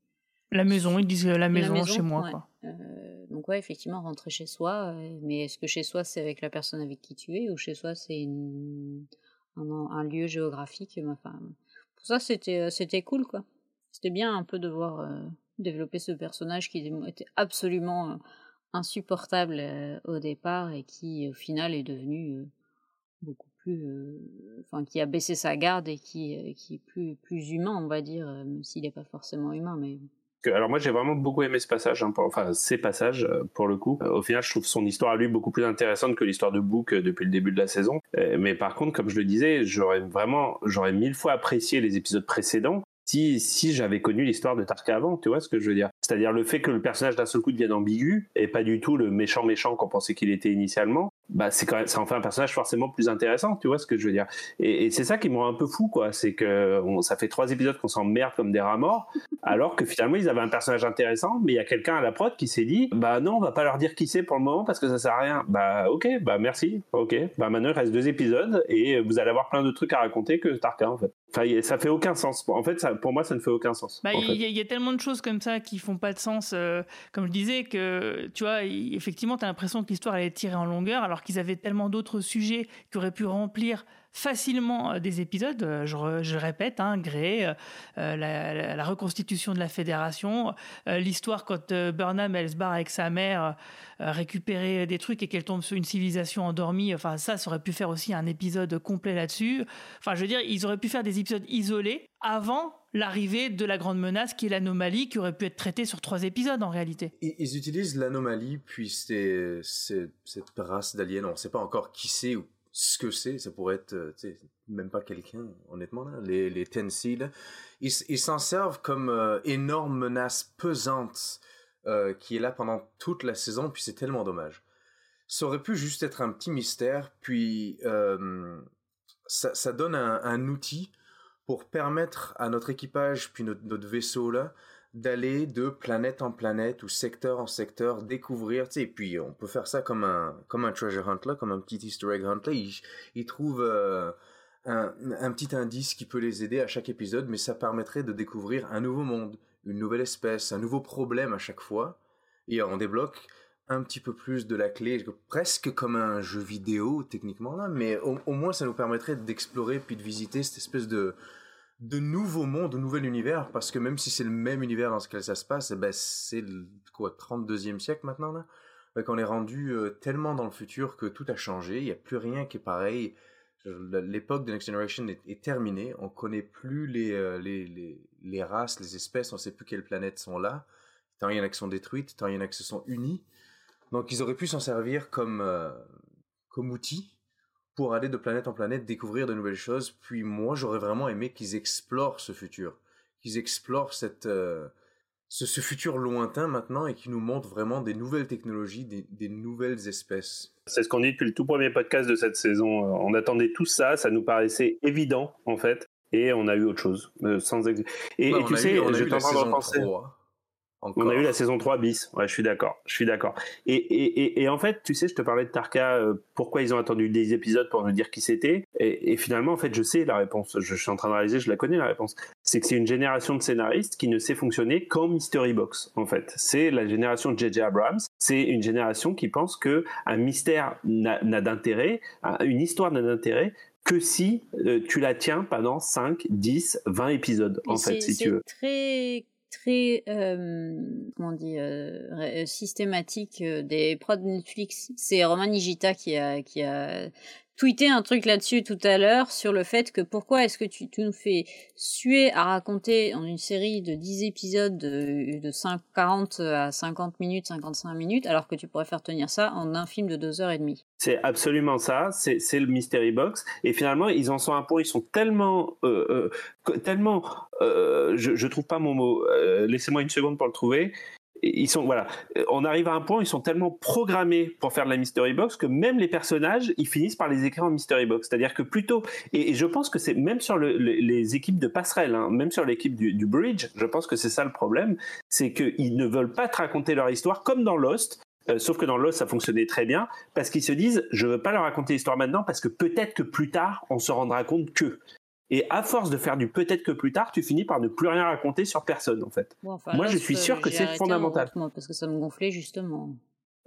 La maison, ils disent euh, la maison, La chez moi. ouais. Quoi. Euh, donc ouais, effectivement, rentrer chez soi. euh, mais est-ce que chez soi c'est avec la personne avec qui tu es ou chez soi c'est une... un, un lieu géographique Enfin, pour ça c'était euh, c'était cool quoi. C'était bien un peu de voir euh, développer ce personnage qui était absolument euh, insupportable euh, au départ et qui au final est devenu euh, beaucoup plus, euh, enfin qui a baissé sa garde et qui euh, qui est plus plus humain on va dire, euh, même s'il n'est pas forcément humain mais alors moi j'ai vraiment beaucoup aimé ce passage, hein, enfin ces passages euh, pour le coup. Euh, au final, je trouve son histoire à lui beaucoup plus intéressante que l'histoire de Book euh, depuis le début de la saison. Mais par contre, comme je le disais, j'aurais vraiment, j'aurais mille fois apprécié les épisodes précédents si si j'avais connu l'histoire de Tarka avant. Tu vois ce que je veux dire? C'est-à-dire le fait que le personnage d'un seul coup devienne ambigu et pas du tout le méchant méchant qu'on pensait qu'il était initialement. Bah c'est quand même ça en fait un personnage forcément plus intéressant tu vois ce que je veux dire. Et, et c'est ça qui me rend un peu fou quoi. C'est que on, ça fait trois épisodes qu'on s'emmerde comme des rats morts alors que finalement ils avaient un personnage intéressant mais il y a quelqu'un à la prod qui s'est dit bah non on va pas leur dire qui c'est pour le moment parce que ça sert à rien. Bah ok bah merci. Ok. Bah maintenant il reste deux épisodes et vous allez avoir plein de trucs à raconter que Tarka en fait enfin ça fait aucun sens. En fait ça, pour moi ça ne fait aucun sens bah, il y, y, a tellement de choses comme ça qui font pas de sens euh, comme je disais que tu vois effectivement tu as l'impression que l'histoire elle est tirée en longueur alors qu'ils avaient tellement d'autres sujets qui auraient pu remplir facilement euh, des épisodes. Euh, je, je répète, hein, euh, la, reconstitution de la fédération, l'histoire quand Burnham elle se barre avec sa mère euh, récupérer des trucs et qu'elle tombe sur une civilisation endormie. Enfin, ça, ça aurait pu faire aussi un épisode complet là-dessus. Enfin, je veux dire, ils auraient pu faire des épisodes isolés avant l'arrivée de la grande menace qui est l'anomalie qui aurait pu être traitée sur trois épisodes en réalité. Ils, ils utilisent l'anomalie puis c'est cette race d'aliens, on ne sait pas encore qui c'est ou ce que c'est, ça pourrait être euh, même pas quelqu'un, honnêtement, là. les, les ils s'en servent comme euh, énorme menace pesante euh, qui est là pendant toute la saison, puis c'est tellement dommage. Ça aurait pu juste être un petit mystère, puis ça, ça donne un, un, outil pour permettre à notre équipage, puis notre, notre vaisseau là, d'aller de planète en planète ou secteur en secteur, découvrir, tu sais, et puis on peut faire ça comme un, comme un treasure hunt là, comme un petit easter egg hunt là, ils, ils trouvent euh, un, petit indice qui peut les aider à chaque épisode, mais ça permettrait de découvrir un nouveau monde, une nouvelle espèce, un nouveau problème à chaque fois, et on débloque un petit peu plus de la clé, presque comme un jeu vidéo techniquement là, mais au, au moins ça nous permettrait d'explorer puis de visiter cette espèce de de nouveaux mondes, de nouvel univers, parce que même si c'est le même univers dans lequel ça se passe, eh ben c'est le quoi, 32e siècle maintenant là? Donc on est rendu euh, tellement dans le futur que tout a changé, il n'y a plus rien qui est pareil. L'époque de Next Generation est, terminée, on connaît plus les, euh, les, les, les, races, les espèces, on sait plus quelles planètes sont là. Tant il y en a qui sont détruites, tant il y en a qui se sont unies. Donc ils auraient pu s'en servir comme, euh, comme outil pour aller de planète en planète découvrir de nouvelles choses. Puis moi, j'aurais vraiment aimé qu'ils explorent ce futur, qu'ils explorent cette, euh, ce, ce, futur lointain maintenant et qu'ils nous montrent vraiment des nouvelles technologies, des, des nouvelles espèces. C'est ce qu'on dit depuis le tout premier podcast de cette saison. On attendait tout ça, ça nous paraissait évident en fait. Et on a eu autre chose, euh, sans ex... Et, ouais, et tu sais, eu, je t'en parle penser. 3. Encore. On a eu la saison 3 bis. Ouais, je suis d'accord. Je suis d'accord. Et, et, et, et, en fait, tu sais, je te parlais de Tarka, euh, pourquoi ils ont attendu des épisodes pour nous dire qui c'était. Et, et, finalement, en fait, je sais la réponse. Je, je, suis en train de réaliser, je la connais la réponse. C'est que c'est une génération de scénaristes qui ne sait fonctionner qu'en Mystery Box, en fait. C'est la génération de J.J. Abrams. C'est une génération qui pense que un mystère n'a d'intérêt, une histoire n'a d'intérêt que si euh, tu la tiens pendant 5, 10, 20 épisodes, en fait, si tu veux. très très euh, comment on dit euh, systématique euh, des prods Netflix. C'est Roman Nigita qui a qui a tweeté un truc là-dessus tout à l'heure sur le fait que pourquoi est-ce que tu, nous fais suer à raconter en une série de 10 épisodes de, de 5, 40 à 50 minutes, 55 minutes, alors que tu pourrais faire tenir ça en un film de 2 heures et demie. C'est absolument ça, c'est le Mystery Box. Et finalement, ils en sont un point, ils sont tellement, euh, euh, tellement, euh, je, trouve pas mon mot, laissez-moi une seconde pour le trouver, ils sont voilà, on arrive à un point où ils sont tellement programmés pour faire de la mystery box que même les personnages, ils finissent par les écrire en mystery box. C'est-à-dire que plutôt, et, je pense que c'est même sur le, le, les équipes de passerelle, hein, même sur l'équipe du, bridge, je pense que c'est ça le problème, c'est qu'ils ne veulent pas te raconter leur histoire comme dans Lost. Euh, sauf que dans Lost, ça fonctionnait très bien parce qu'ils se disent, je veux pas leur raconter l'histoire maintenant parce que peut-être que plus tard, on se rendra compte que. Et à force de faire du peut-être que plus tard, tu finis par ne plus rien raconter sur personne, en fait. Bon, enfin, Moi, Lost, je suis sûr que c'est fondamental. Parce que ça me gonflait, justement.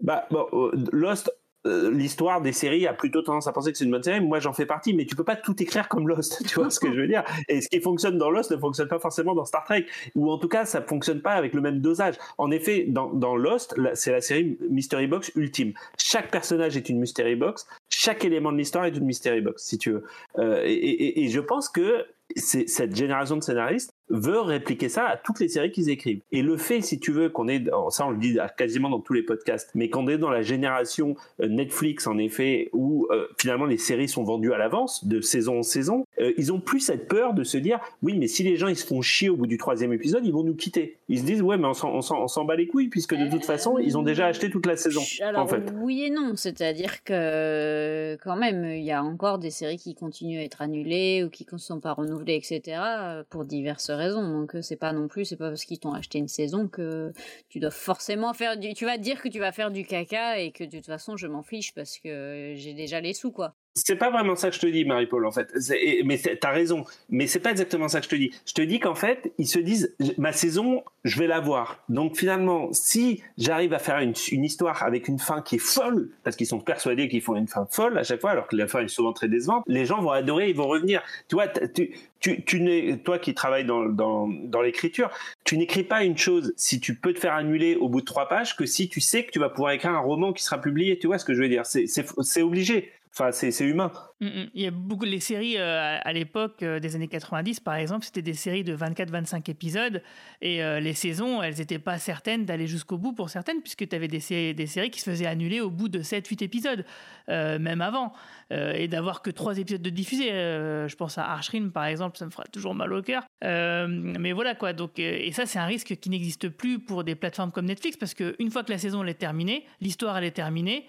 Bah, bon, euh, Lost, euh, l'histoire des séries a plutôt tendance à penser que c'est une bonne série. Moi, j'en fais partie, mais tu peux pas tout écrire comme Lost. Tu vois ce que je veux dire Et ce qui fonctionne dans Lost ne fonctionne pas forcément dans Star Trek, ou en tout cas, ça fonctionne pas avec le même dosage. En effet, dans, Lost, c'est la série Mystery Box ultime. Chaque personnage est une Mystery Box. Chaque élément de l'histoire est une Mystery Box, si tu veux. Euh, et, et je pense que cette génération de scénaristes veut répliquer ça à toutes les séries qu'ils écrivent. Et le fait, si tu veux, qu'on est, ça on le dit quasiment dans tous les podcasts, mais qu'on est dans la génération euh, Netflix, en effet, où euh, finalement les séries sont vendues à l'avance, de saison en saison, euh, ils ont plus cette peur de se dire, oui, mais si les gens ils se font chier au bout du troisième épisode, ils vont nous quitter. Ils se disent, ouais, mais on s'en bat les couilles, puisque de toute façon, ils ont déjà acheté toute la saison. Alors, en fait. oui et non, c'est-à-dire que quand même, il y a encore des séries qui continuent à être annulées ou qui ne sont pas renouvelées, etc., pour diverses raisons. Donc c'est pas non plus, c'est pas parce qu'ils t'ont acheté une saison que tu dois forcément faire du. Tu vas dire que tu vas faire du caca et que de toute façon je m'en fiche parce que j'ai déjà les sous quoi. C'est pas vraiment ça que je te dis, Marie-Paul, en fait. Mais t'as raison. Mais c'est pas exactement ça que je te dis. Je te dis qu'en fait, ils se disent, ma saison, je vais la voir. Donc finalement, si j'arrive à faire une, histoire avec une fin qui est folle, parce qu'ils sont persuadés qu'ils font une fin folle à chaque fois, alors que la fin est souvent très décevante, les gens vont adorer, ils vont revenir. Tu vois, tu, tu, tu toi qui travailles dans, dans, dans l'écriture, tu n'écris pas une chose si tu peux te faire annuler au bout de trois pages que si tu sais que tu vas pouvoir écrire un roman qui sera publié. Tu vois ce que je veux dire? C'est obligé. Enfin, c'est humain. Mm, mm. Il y a beaucoup les séries euh, à l'époque euh, des années 90 par exemple, c'était des séries de 24-25 épisodes et euh, les saisons, elles n'étaient pas certaines d'aller jusqu'au bout pour certaines puisque tu avais des, séries, des séries qui se faisaient annuler au bout de 7-8 épisodes, même avant, et d'avoir que 3 épisodes de diffusés. je pense à Archrim par exemple, ça me fera toujours mal au cœur. mais voilà quoi, donc et ça c'est un risque qui n'existe plus pour des plateformes comme Netflix parce qu'une fois que la saison est terminée, l'histoire elle est terminée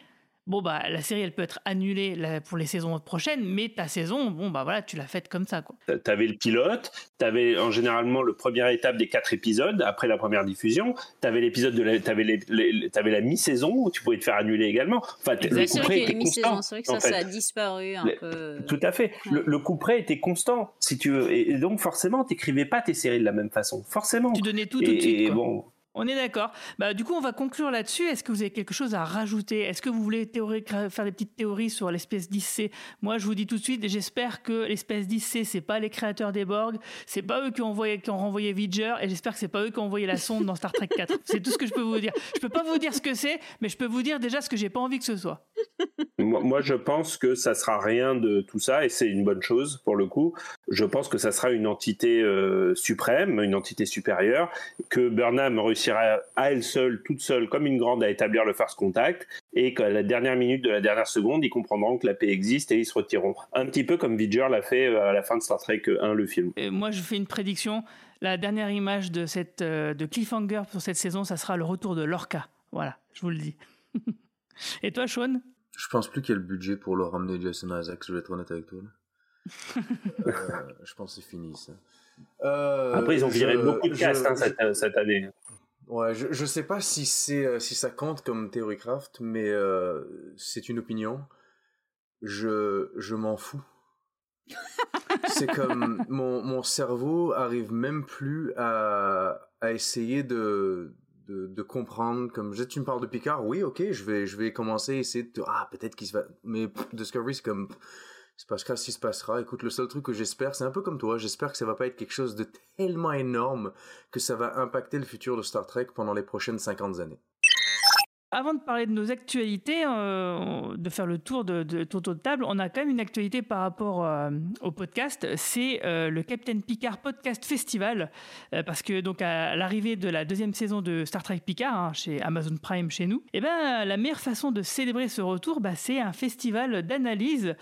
bon bah la série elle peut être annulée pour les saisons prochaines mais ta saison bon bah voilà tu l'as faite comme ça quoi. T'avais le pilote t'avais en généralement le première étape des quatre épisodes après la première diffusion t'avais l'épisode de la t'avais les, t'avais la mi-saison où tu pouvais te faire annuler également. Enfin le coup était constant c'est vrai que ça, ça a disparu un peu. tout à fait. Le, le coup près était constant si tu veux. Et, donc forcément t'écrivais pas tes séries de la même façon. Forcément. Tu donnais tout tout de suite quoi. bon on est d'accord. Bah, du coup, on va conclure là-dessus. Est-ce que vous avez quelque chose à rajouter? Est-ce que vous voulez faire des petites théories sur l'espèce 10C Moi, je vous dis tout de suite, j'espère que l'espèce 10C, c'est pas les créateurs des Borg, c'est pas eux qui ont, envoyé, qui ont renvoyé Vidger, et j'espère que c'est pas eux qui ont envoyé la sonde dans Star Trek 4. C'est tout ce que je peux vous dire. Je peux pas vous dire ce que c'est, mais je peux vous dire déjà ce que j'ai pas envie que ce soit. Moi, je pense que ça sera rien de tout ça, et c'est une bonne chose pour le coup. Je pense que ça sera une entité euh, suprême, une entité supérieure, que Burnham réussira à elle seule, toute seule, comme une grande, à établir le first contact, et qu'à la dernière minute de la dernière seconde, ils comprendront que la paix existe et ils se retireront. Un petit peu comme Vidger l'a fait euh, à la fin de Star Trek 1, le film. Et moi, je fais une prédiction. La dernière image de, cette, euh, de Cliffhanger pour cette saison, ça sera le retour de Lorca. Voilà, je vous le dis. et toi, Sean? Je pense plus qu'il y a le budget pour le ramener Jason Isaacs, je vais être honnête avec toi. euh, je pense que c'est fini ça. Euh, Après, ils ont viré beaucoup de cast hein, cette, cette, année. Ouais, je, je sais pas si c'est euh, si ça compte comme théorie craft, mais euh, c'est une opinion. Je je m'en fous. c'est comme mon, mon cerveau arrive même plus à, à essayer de, de, de comprendre comme je tu me parles de Picard oui ok je vais je vais commencer à essayer de ah peut-être qu'il se va mais Discovery c'est comme se passera ce qui se passera. Écoute, le seul truc que j'espère, c'est un peu comme toi, j'espère que ça va pas être quelque chose de tellement énorme que ça va impacter le futur de Star Trek pendant les prochaines 50 années. Avant de parler de nos actualités, euh, de faire le tour de, de de table, on a quand même une actualité par rapport euh, au podcast. C'est euh, le Captain Picard Podcast Festival, parce que donc à l'arrivée de la deuxième saison de Star Trek Picard hein, chez Amazon Prime chez nous, et eh ben la meilleure façon de célébrer ce retour, bah, c'est un festival d'analyse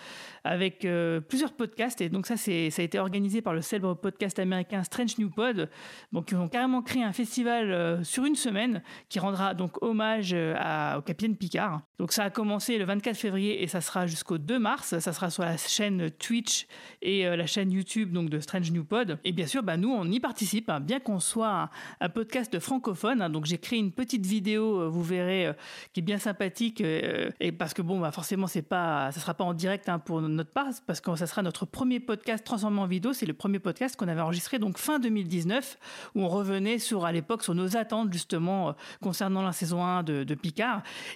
avec plusieurs podcasts. Et donc ça, ça a été organisé par le célèbre podcast américain Strange New Pod. Donc ils ont carrément créé un festival sur une semaine qui rendra donc hommage au Capitaine Picard. Donc ça a commencé le 24 février et ça sera jusqu'au 2 mars. Ça sera sur la chaîne Twitch et euh, la chaîne YouTube donc de Strange New Pod. Et bien sûr, bah, nous on y participe, hein, bien qu'on soit un, podcast francophone. Hein. donc j'ai créé une petite vidéo, euh, vous verrez, euh, qui est bien sympathique. et parce que bon, bah, forcément c'est pas, ça sera pas en direct hein, pour notre part, parce que ça sera notre premier podcast transformé en vidéo. C'est le premier podcast qu'on avait enregistré donc fin 2019 où on revenait sur à l'époque sur nos attentes justement concernant la saison 1 de, de Picard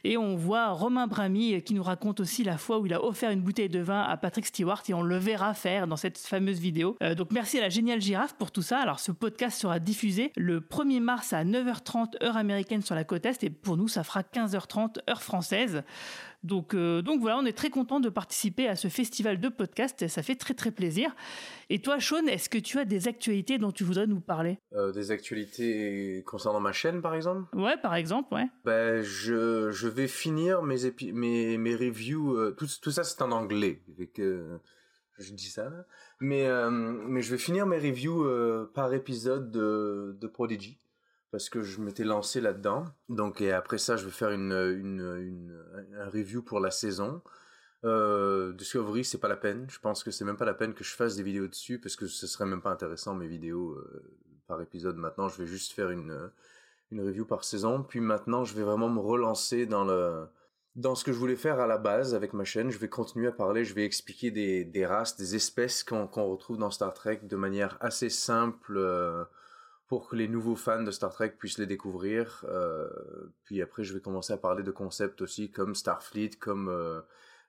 et on voit Romain Bramy qui nous raconte aussi la fois où il a offert une bouteille de vin à Patrick Stewart et on le verra faire dans cette fameuse vidéo. Euh, donc merci à la géniale girafe pour tout ça. Alors ce podcast sera diffusé le 1er mars à 9h30 heure américaine sur la côte Est et pour nous ça fera 15h30 heure française. Donc, euh, donc voilà, on est très content de participer à ce festival de podcast ça fait très très plaisir. Et toi, Sean, est-ce que tu as des actualités dont tu voudrais nous parler? Euh, des actualités concernant ma chaîne, par exemple? Ouais, par exemple, ouais. Ben, je, je vais finir mes, épi- mes, mes reviews. euh, tout, tout ça, c'est en anglais. Je dis ça, là. Mais, mais je vais finir mes reviews par épisode de, de Prodigy. Parce que je m'étais lancé là-dedans. Donc, et après ça, je vais faire une, une, un review pour la saison. Euh, Discovery, c'est pas la peine. Je pense que c'est même pas la peine que je fasse des vidéos dessus parce que ce serait même pas intéressant mes vidéos euh, par épisode. Maintenant, je vais juste faire une une review par saison. Puis maintenant, je vais vraiment me relancer dans le dans ce que je voulais faire à la base avec ma chaîne. Je vais continuer à parler. Je vais expliquer des des races, des espèces qu'on qu'on retrouve dans Star Trek de manière assez simple. euh, pour que les nouveaux fans de Star Trek puissent les découvrir. Euh, puis après, je vais commencer à parler de concepts aussi comme Starfleet, comme euh,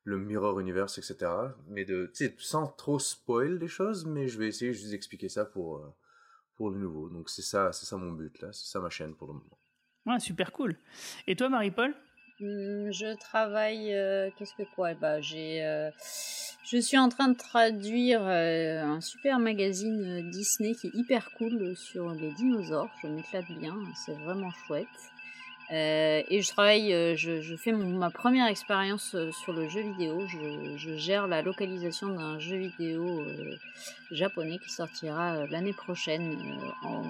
le Mirror Universe, etc. Mais de, sans trop spoil les choses, mais je vais essayer juste d'expliquer ça pour, euh, pour le nouveau. Donc c'est ça, c'est ça mon but là, c'est ça ma chaîne pour le moment. Ouais, super cool. Et toi, Marie-Paul? Je travaille. euh, Qu'est-ce que quoi? Bah, j'ai. euh, je suis en train de traduire euh, un super magazine Disney qui est hyper cool sur les dinosaures. Je m'éclate bien, c'est vraiment chouette. Et je travaille, je, fais mon- ma première expérience sur le jeu vidéo. Je, je gère la localisation d'un jeu vidéo japonais qui sortira l'année prochaine en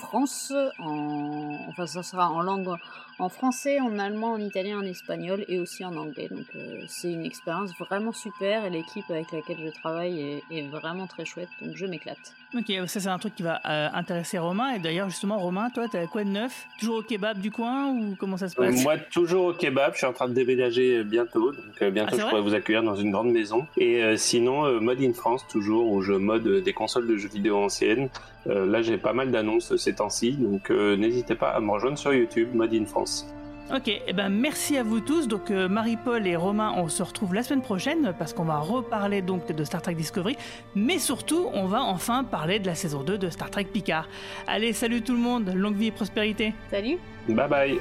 France. En, enfin, ça sera en langue en français, en allemand, en italien, en espagnol et aussi en anglais. Donc euh, c'est une expérience vraiment super et l'équipe avec laquelle je travaille est, est vraiment très chouette. Donc je m'éclate. Ok, ça c'est un truc qui va euh, intéresser Romain. Et d'ailleurs, justement, Romain, toi, t'as quoi de neuf? Toujours au kebab du coin ou comment ça se Euh, passe? Moi, toujours au kebab. Je suis en train de déménager bientôt. Donc, euh, bientôt, Ah, je pourrai vous accueillir dans une grande maison. Et euh, sinon, euh, Mode in France, toujours, où je mode des consoles de jeux vidéo anciennes. Euh, là, j'ai pas mal d'annonces ces temps-ci. Donc, euh, n'hésitez pas à me rejoindre sur YouTube, Mode in France. Ok, eh ben merci à vous tous. Donc euh, Marie-Paul et Romain, on se retrouve la semaine prochaine parce qu'on va reparler donc de Star Trek Discovery, mais surtout on va enfin parler de la saison 2 de Star Trek Picard. Allez, salut tout le monde, longue vie et prospérité. Salut Bye bye.